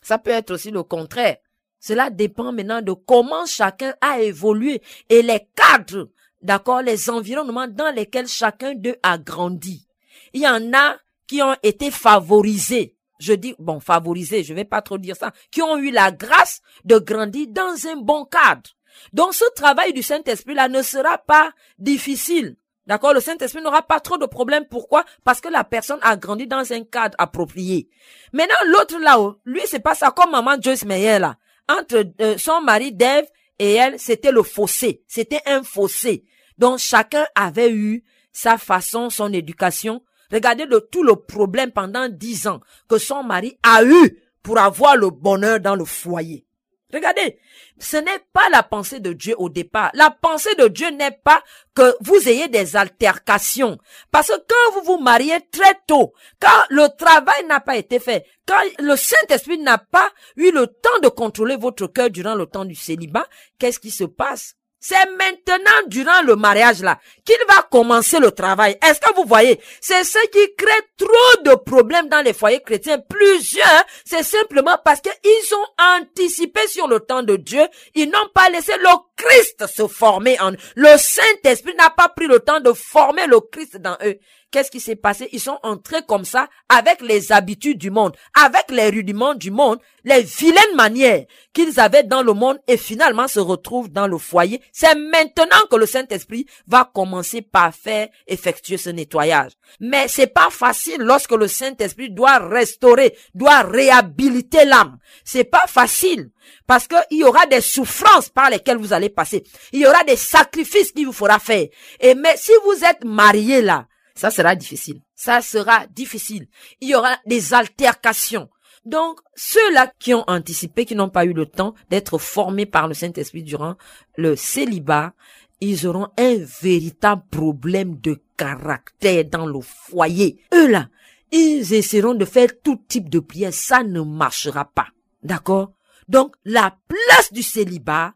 ça peut être aussi le contraire. Cela dépend maintenant de comment chacun a évolué et les cadres, d'accord, les environnements dans lesquels chacun d'eux a grandi. Il y en a qui ont été favorisés je dis, bon, favorisés, je vais pas trop dire ça, qui ont eu la grâce de grandir dans un bon cadre. Donc ce travail du Saint-Esprit là ne sera pas difficile. D'accord? Le Saint-Esprit n'aura pas trop de problèmes. Pourquoi? Parce que la personne a grandi dans un cadre approprié. Maintenant, l'autre là-haut, lui, c'est pas ça comme maman Joyce Meyer là. Entre euh, son mari Dave et elle, c'était le fossé. C'était un fossé. Donc chacun avait eu sa façon, son éducation, Regardez le, tout le problème pendant dix ans que son mari a eu pour avoir le bonheur dans le foyer. Regardez, ce n'est pas la pensée de Dieu au départ. La pensée de Dieu n'est pas que vous ayez des altercations. Parce que quand vous vous mariez très tôt, quand le travail n'a pas été fait, quand le Saint-Esprit n'a pas eu le temps de contrôler votre cœur durant le temps du célibat, qu'est-ce qui se passe? C'est maintenant, durant le mariage là, qu'il va commencer le travail. Est-ce que vous voyez? C'est ce qui crée trop de problèmes dans les foyers chrétiens. Plusieurs, c'est simplement parce qu'ils ont anticipé sur le temps de Dieu. Ils n'ont pas laissé le Christ se former en eux. Le Saint-Esprit n'a pas pris le temps de former le Christ dans eux. Qu'est-ce qui s'est passé? Ils sont entrés comme ça avec les habitudes du monde, avec les rudiments du monde, les vilaines manières qu'ils avaient dans le monde et finalement se retrouvent dans le foyer. C'est maintenant que le Saint-Esprit va commencer par faire effectuer ce nettoyage. Mais c'est pas facile lorsque le Saint-Esprit doit restaurer, doit réhabiliter l'âme. C'est pas facile parce qu'il y aura des souffrances par lesquelles vous allez passer. Il y aura des sacrifices qu'il vous faudra faire. Et mais si vous êtes marié là, ça sera difficile. Ça sera difficile. Il y aura des altercations. Donc, ceux-là qui ont anticipé, qui n'ont pas eu le temps d'être formés par le Saint-Esprit durant le célibat, ils auront un véritable problème de caractère dans le foyer. Eux là, ils essaieront de faire tout type de prière. Ça ne marchera pas. D'accord? Donc, la place du célibat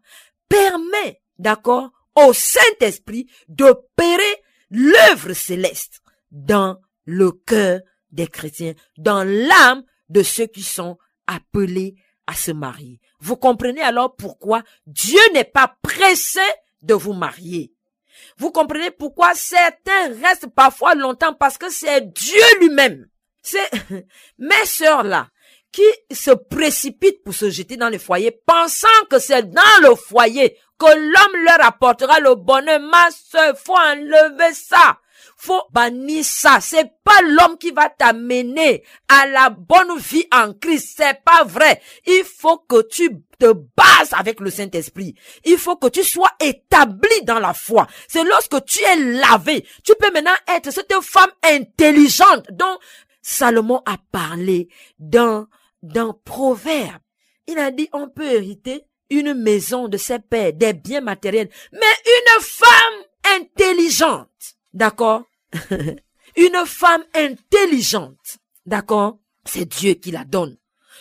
permet, d'accord, au Saint-Esprit d'opérer l'œuvre céleste dans le cœur des chrétiens, dans l'âme de ceux qui sont appelés à se marier. Vous comprenez alors pourquoi Dieu n'est pas pressé de vous marier. Vous comprenez pourquoi certains restent parfois longtemps parce que c'est Dieu lui-même. C'est mes sœurs là qui se précipitent pour se jeter dans le foyer pensant que c'est dans le foyer que l'homme leur apportera le bonheur. Ma soeur, faut enlever ça. Faut bannir ça. C'est pas l'homme qui va t'amener à la bonne vie en Christ. C'est pas vrai. Il faut que tu te bases avec le Saint-Esprit. Il faut que tu sois établi dans la foi. C'est lorsque tu es lavé. Tu peux maintenant être cette femme intelligente dont Salomon a parlé dans, dans Proverbe. Il a dit, on peut hériter une maison de ses pères, des biens matériels, mais une femme intelligente. D'accord? une femme intelligente. D'accord? C'est Dieu qui la donne.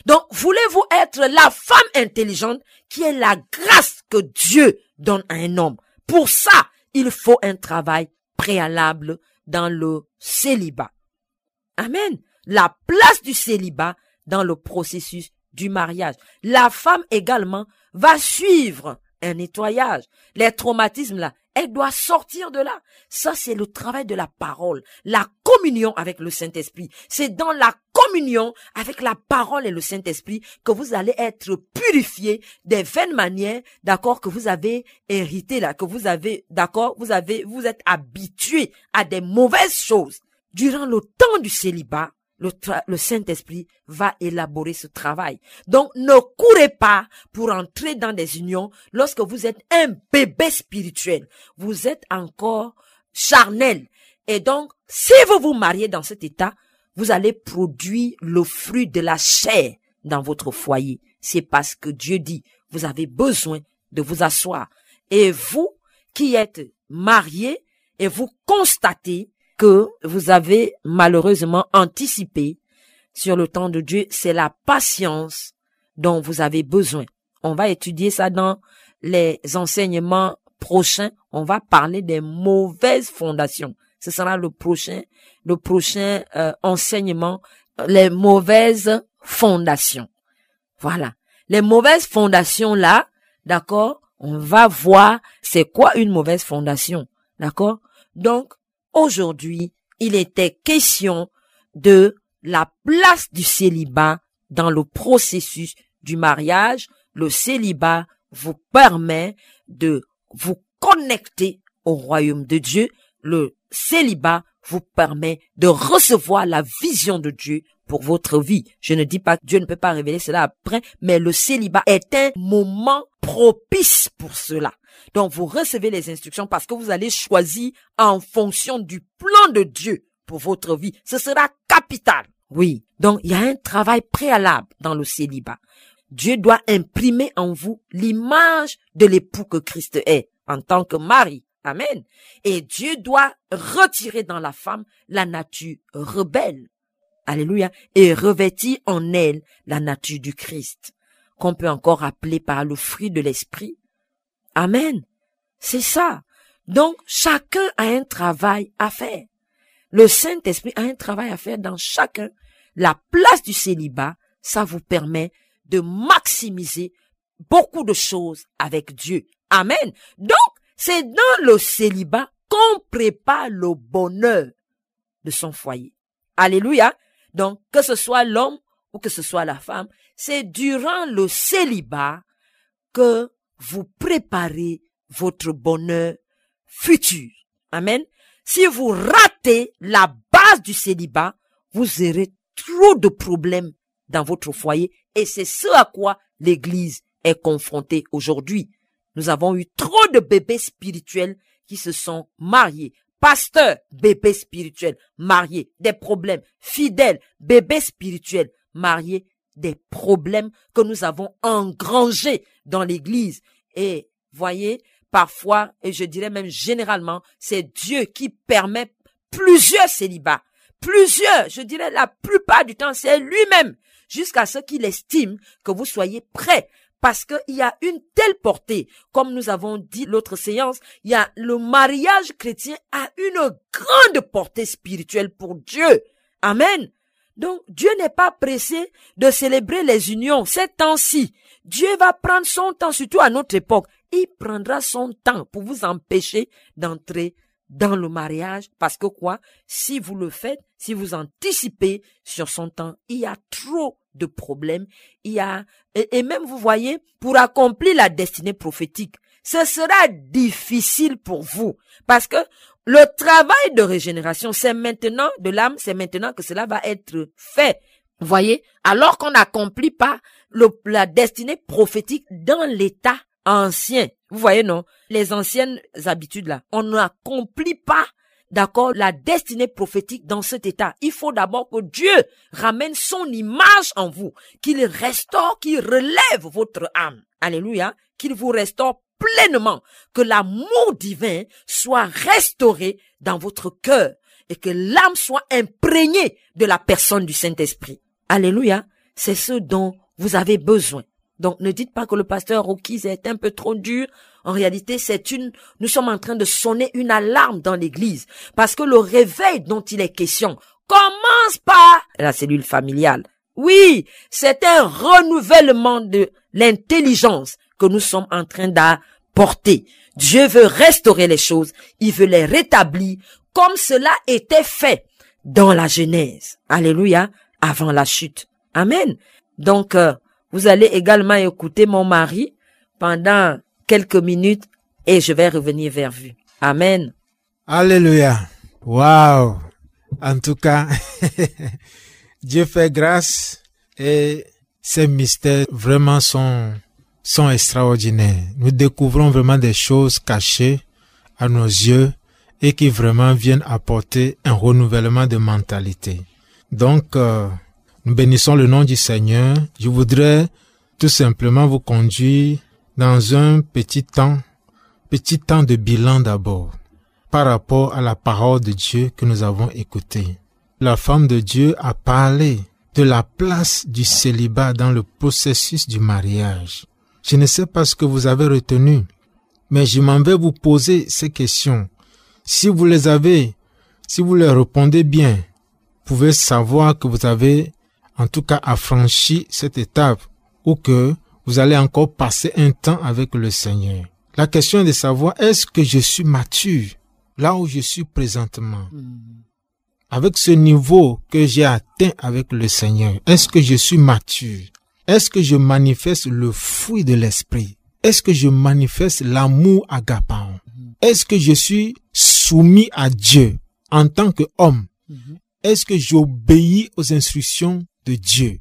Donc, voulez-vous être la femme intelligente qui est la grâce que Dieu donne à un homme? Pour ça, il faut un travail préalable dans le célibat. Amen. La place du célibat dans le processus du mariage. La femme également va suivre un nettoyage. Les traumatismes là, elle doit sortir de là. Ça, c'est le travail de la parole, la communion avec le Saint-Esprit. C'est dans la communion avec la parole et le Saint-Esprit que vous allez être purifié des vaines manières, d'accord, que vous avez hérité là, que vous avez, d'accord, vous avez, vous êtes habitué à des mauvaises choses. Durant le temps du célibat, le, Saint-Esprit va élaborer ce travail. Donc, ne courez pas pour entrer dans des unions lorsque vous êtes un bébé spirituel. Vous êtes encore charnel. Et donc, si vous vous mariez dans cet état, vous allez produire le fruit de la chair dans votre foyer. C'est parce que Dieu dit, vous avez besoin de vous asseoir. Et vous qui êtes mariés et vous constatez que vous avez malheureusement anticipé sur le temps de Dieu, c'est la patience dont vous avez besoin. On va étudier ça dans les enseignements prochains. On va parler des mauvaises fondations. Ce sera le prochain, le prochain euh, enseignement, les mauvaises fondations. Voilà. Les mauvaises fondations là, d'accord, on va voir c'est quoi une mauvaise fondation. D'accord? Donc, Aujourd'hui, il était question de la place du célibat dans le processus du mariage. Le célibat vous permet de vous connecter au royaume de Dieu. Le célibat vous permet de recevoir la vision de Dieu pour votre vie. Je ne dis pas Dieu ne peut pas révéler cela après, mais le célibat est un moment propice pour cela. Donc vous recevez les instructions parce que vous allez choisir en fonction du plan de Dieu pour votre vie. Ce sera capital. Oui. Donc il y a un travail préalable dans le célibat. Dieu doit imprimer en vous l'image de l'époux que Christ est en tant que mari. Amen. Et Dieu doit retirer dans la femme la nature rebelle. Alléluia. Et revêtir en elle la nature du Christ, qu'on peut encore appeler par le fruit de l'esprit. Amen. C'est ça. Donc, chacun a un travail à faire. Le Saint-Esprit a un travail à faire dans chacun. La place du célibat, ça vous permet de maximiser beaucoup de choses avec Dieu. Amen. Donc, c'est dans le célibat qu'on prépare le bonheur de son foyer. Alléluia. Donc, que ce soit l'homme ou que ce soit la femme, c'est durant le célibat que vous préparez votre bonheur futur. Amen. Si vous ratez la base du célibat, vous aurez trop de problèmes dans votre foyer et c'est ce à quoi l'église est confrontée aujourd'hui. Nous avons eu trop de bébés spirituels qui se sont mariés. Pasteurs, bébés spirituels, mariés, des problèmes. Fidèles, bébés spirituels, mariés, des problèmes que nous avons engrangés dans l'église. Et voyez, parfois, et je dirais même généralement, c'est Dieu qui permet plusieurs célibats. Plusieurs, je dirais la plupart du temps, c'est lui-même, jusqu'à ce qu'il estime que vous soyez prêts. Parce qu'il y a une telle portée, comme nous avons dit l'autre séance, il y a le mariage chrétien a une grande portée spirituelle pour Dieu. Amen. Donc, Dieu n'est pas pressé de célébrer les unions ces temps-ci. Dieu va prendre son temps, surtout à notre époque. Il prendra son temps pour vous empêcher d'entrer dans le mariage. Parce que quoi? Si vous le faites, si vous anticipez sur son temps, il y a trop de problèmes. Il y a, et, même vous voyez, pour accomplir la destinée prophétique, ce sera difficile pour vous. Parce que le travail de régénération, c'est maintenant de l'âme, c'est maintenant que cela va être fait. Vous voyez, alors qu'on n'accomplit pas la destinée prophétique dans l'état ancien. Vous voyez, non? Les anciennes habitudes là, on n'accomplit pas d'accord, la destinée prophétique dans cet état. Il faut d'abord que Dieu ramène son image en vous, qu'il restaure, qu'il relève votre âme. Alléluia. Qu'il vous restaure pleinement, que l'amour divin soit restauré dans votre cœur et que l'âme soit imprégnée de la personne du Saint-Esprit. Alléluia. c'est ce dont vous avez besoin. Donc ne dites pas que le pasteur Rockies est un peu trop dur. En réalité, c'est une, nous sommes en train de sonner une alarme dans l'église parce que le réveil dont il est question commence par la cellule familiale. Oui, c'est un renouvellement de l'intelligence que nous sommes en train d'apporter. Dieu veut restaurer les choses, il veut les rétablir comme cela était fait dans la Genèse. Alléluia, avant la chute. Amen. Donc, euh, vous allez également écouter mon mari pendant quelques minutes et je vais revenir vers vous. Amen. Alléluia. Wow. En tout cas, Dieu fait grâce et ces mystères vraiment sont, sont extraordinaires. Nous découvrons vraiment des choses cachées à nos yeux et qui vraiment viennent apporter un renouvellement de mentalité. Donc, euh, nous bénissons le nom du Seigneur. Je voudrais tout simplement vous conduire dans un petit temps, petit temps de bilan d'abord, par rapport à la parole de Dieu que nous avons écoutée. La femme de Dieu a parlé de la place du célibat dans le processus du mariage. Je ne sais pas ce que vous avez retenu, mais je m'en vais vous poser ces questions. Si vous les avez, si vous les répondez bien, vous pouvez savoir que vous avez en tout cas affranchi cette étape ou que vous allez encore passer un temps avec le Seigneur. La question est de savoir est-ce que je suis mature là où je suis présentement? Avec ce niveau que j'ai atteint avec le Seigneur, est-ce que je suis mature? Est-ce que je manifeste le fruit de l'esprit? Est-ce que je manifeste l'amour agapant? Est-ce que je suis soumis à Dieu en tant qu'homme? Est-ce que j'obéis aux instructions de Dieu?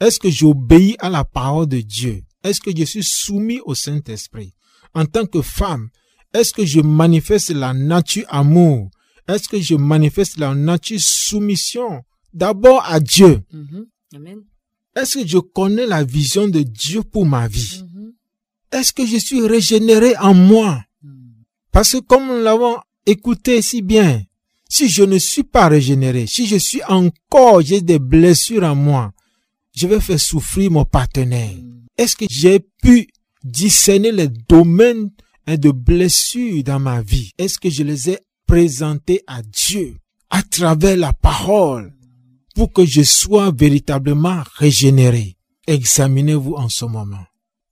Est-ce que j'obéis à la parole de Dieu? Est-ce que je suis soumis au Saint-Esprit? En tant que femme, est-ce que je manifeste la nature amour? Est-ce que je manifeste la nature soumission d'abord à Dieu? Est-ce que je connais la vision de Dieu pour ma vie? Est-ce que je suis régénéré en moi? Parce que comme nous l'avons écouté si bien, si je ne suis pas régénéré, si je suis encore, j'ai des blessures en moi, je vais faire souffrir mon partenaire. Est-ce que j'ai pu discerner les domaines hein, de blessures dans ma vie? Est-ce que je les ai présentés à Dieu à travers la parole pour que je sois véritablement régénéré? Examinez-vous en ce moment.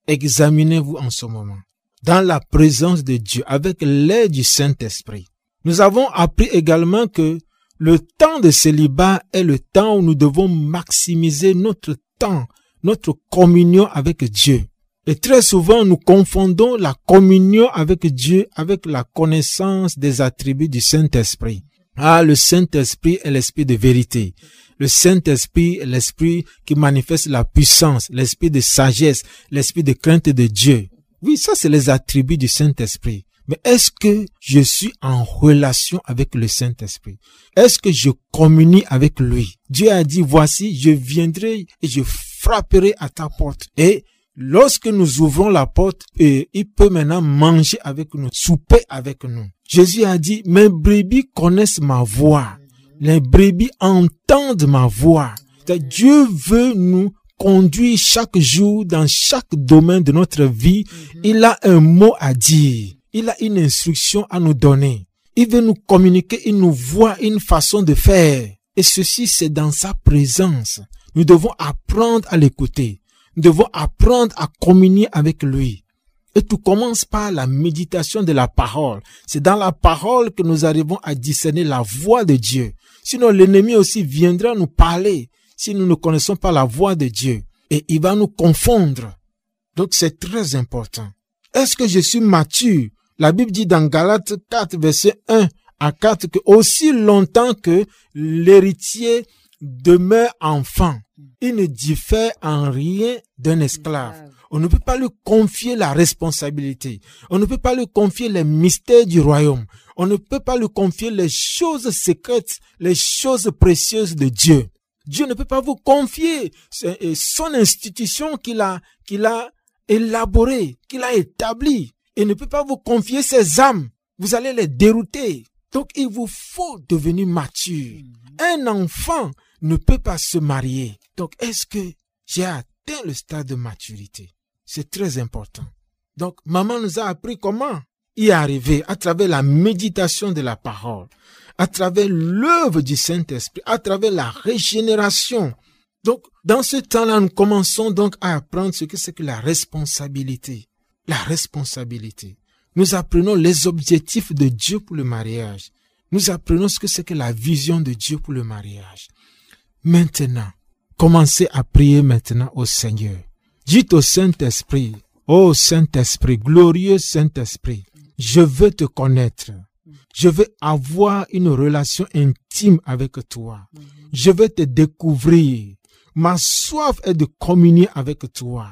Examinez-vous en ce moment. Dans la présence de Dieu, avec l'aide du Saint-Esprit. Nous avons appris également que le temps de célibat est le temps où nous devons maximiser notre temps, notre communion avec Dieu. Et très souvent, nous confondons la communion avec Dieu avec la connaissance des attributs du Saint-Esprit. Ah, le Saint-Esprit est l'esprit de vérité. Le Saint-Esprit est l'esprit qui manifeste la puissance, l'esprit de sagesse, l'esprit de crainte de Dieu. Oui, ça c'est les attributs du Saint-Esprit. Mais est-ce que je suis en relation avec le Saint-Esprit? Est-ce que je communie avec lui? Dieu a dit, voici, je viendrai et je frapperai à ta porte. Et lorsque nous ouvrons la porte, et il peut maintenant manger avec nous, souper avec nous. Jésus a dit, mes brebis connaissent ma voix. Les brebis entendent ma voix. Dieu veut nous conduire chaque jour dans chaque domaine de notre vie. Il a un mot à dire. Il a une instruction à nous donner. Il veut nous communiquer, il nous voit une façon de faire. Et ceci, c'est dans sa présence. Nous devons apprendre à l'écouter. Nous devons apprendre à communier avec lui. Et tout commence par la méditation de la parole. C'est dans la parole que nous arrivons à discerner la voix de Dieu. Sinon, l'ennemi aussi viendra nous parler si nous ne connaissons pas la voix de Dieu. Et il va nous confondre. Donc c'est très important. Est-ce que je suis mature la Bible dit dans Galates 4, verset 1 à 4 que aussi longtemps que l'héritier demeure enfant, il ne diffère en rien d'un esclave. On ne peut pas lui confier la responsabilité. On ne peut pas lui confier les mystères du royaume. On ne peut pas lui confier les choses secrètes, les choses précieuses de Dieu. Dieu ne peut pas vous confier son institution qu'il a, qu'il a élaborée, qu'il a établie. Il ne peut pas vous confier ses âmes. Vous allez les dérouter. Donc il vous faut devenir mature. Un enfant ne peut pas se marier. Donc est-ce que j'ai atteint le stade de maturité? C'est très important. Donc, maman nous a appris comment y arriver à travers la méditation de la parole, à travers l'œuvre du Saint-Esprit, à travers la régénération. Donc, dans ce temps-là, nous commençons donc à apprendre ce que c'est que la responsabilité. La responsabilité. Nous apprenons les objectifs de Dieu pour le mariage. Nous apprenons ce que c'est que la vision de Dieu pour le mariage. Maintenant, commencez à prier maintenant au Seigneur. Dites au Saint-Esprit, ô Saint-Esprit, glorieux Saint-Esprit, je veux te connaître. Je veux avoir une relation intime avec toi. Je veux te découvrir. Ma soif est de communier avec toi.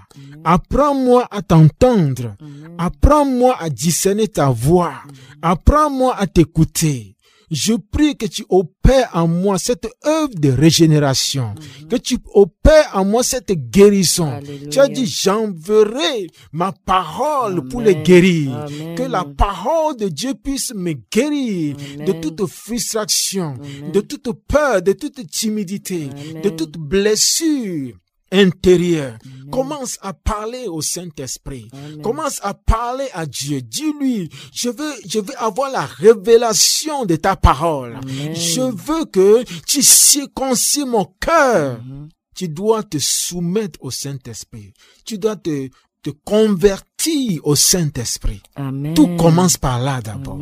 Apprends-moi à t'entendre. Apprends-moi à discerner ta voix. Apprends-moi à t'écouter. Je prie que tu opères en moi cette œuvre de régénération, que tu opères en moi cette guérison. Tu as dit, j'enverrai ma parole pour les guérir. Que la parole de Dieu puisse me guérir de toute frustration, de toute peur, de toute timidité, de toute blessure intérieur. Commence à parler au Saint-Esprit. Commence à parler à Dieu. Dis-lui, je veux, je veux avoir la révélation de ta parole. Je veux que tu circoncis mon cœur. Mhm. Tu dois te soumettre au Saint-Esprit. Tu dois te, te convertir au Saint-Esprit. Tout commence par là d'abord.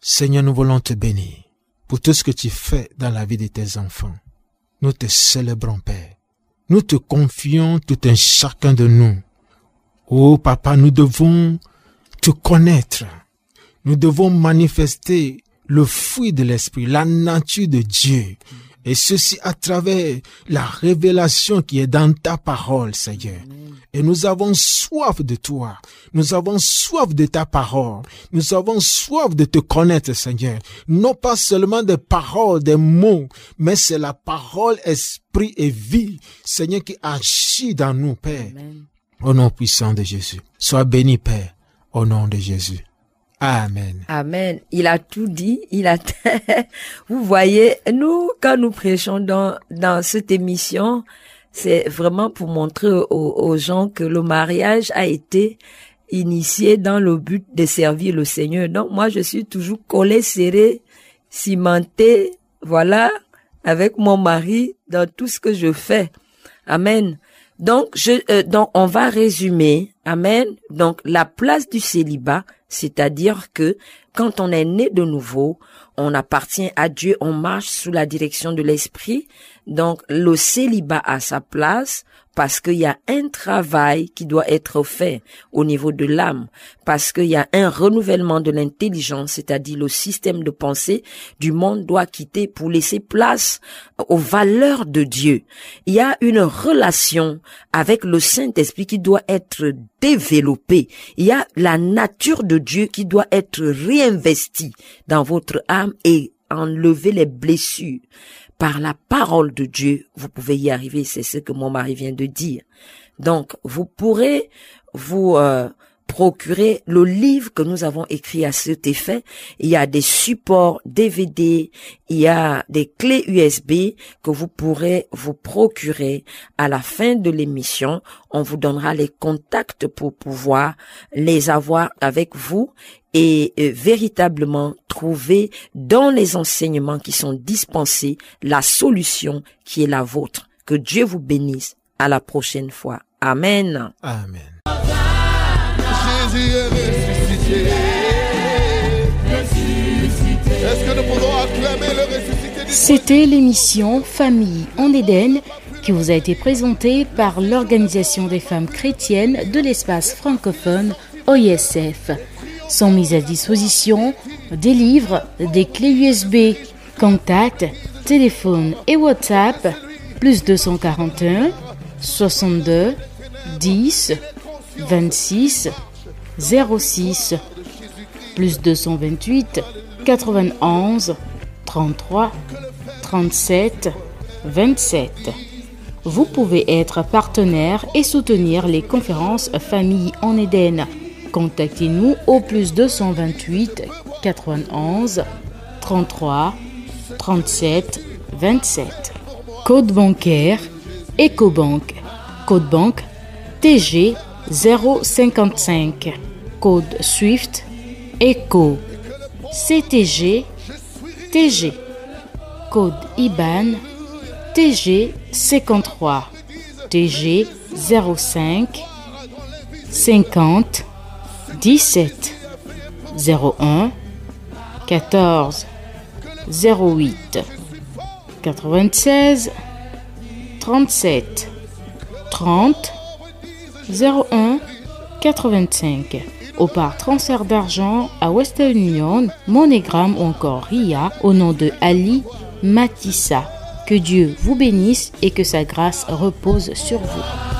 Seigneur, nous voulons te bénir pour tout ce que tu fais dans la vie de tes enfants. Nous te célébrons, Père. Nous te confions tout un chacun de nous. Oh papa, nous devons te connaître. Nous devons manifester le fruit de l'esprit, la nature de Dieu. Et ceci à travers la révélation qui est dans ta parole, Seigneur. Et nous avons soif de toi. Nous avons soif de ta parole. Nous avons soif de te connaître, Seigneur. Non pas seulement des paroles, des mots, mais c'est la parole, esprit et vie, Seigneur, qui agit dans nous, Père. Au nom puissant de Jésus. Sois béni, Père, au nom de Jésus. Amen. Amen. Il a tout dit. Il a. Vous voyez, nous, quand nous prêchons dans dans cette émission, c'est vraiment pour montrer aux, gens que le mariage a été initié dans le but de servir le Seigneur. Donc moi, je suis toujours collé, serré, cimenté, voilà, avec mon mari dans tout ce que je fais. Amen. Donc, je, euh, donc, on va résumer. Amen. Donc, la place du célibat, c'est-à-dire que quand on est né de nouveau, on appartient à Dieu, on marche sous la direction de l'Esprit. Donc, le célibat a sa place parce qu'il y a un travail qui doit être fait au niveau de l'âme, parce qu'il y a un renouvellement de l'intelligence, c'est-à-dire le système de pensée du monde doit quitter pour laisser place aux valeurs de Dieu. Il y a une relation avec le Saint-Esprit qui doit être développée. Il y a la nature de Dieu qui doit être réinvestie dans votre âme et enlever les blessures par la parole de Dieu, vous pouvez y arriver. C'est ce que mon mari vient de dire. Donc, vous pourrez vous euh, procurer le livre que nous avons écrit à cet effet. Il y a des supports DVD, il y a des clés USB que vous pourrez vous procurer à la fin de l'émission. On vous donnera les contacts pour pouvoir les avoir avec vous et euh, véritablement trouver dans les enseignements qui sont dispensés la solution qui est la vôtre. Que Dieu vous bénisse. À la prochaine fois. Amen. Amen. C'était l'émission Famille en Éden qui vous a été présentée par l'Organisation des femmes chrétiennes de l'espace francophone OISF sont mises à disposition des livres, des clés USB, contacts, téléphone et WhatsApp, plus 241 62 10 26 06 plus 228 91 33 37 27. Vous pouvez être partenaire et soutenir les conférences Famille en Éden contactez-nous au plus 228 91 33 37 27. Code bancaire EcoBank. Code banque TG 055. Code SWIFT ECO CTG TG. Code IBAN TG 53. TG 05 50 17 01 14 08 96 37 30 01 85 ou par transfert d'argent à Western Union, MoneyGram ou encore RIA au nom de Ali Matissa. Que Dieu vous bénisse et que sa grâce repose sur vous.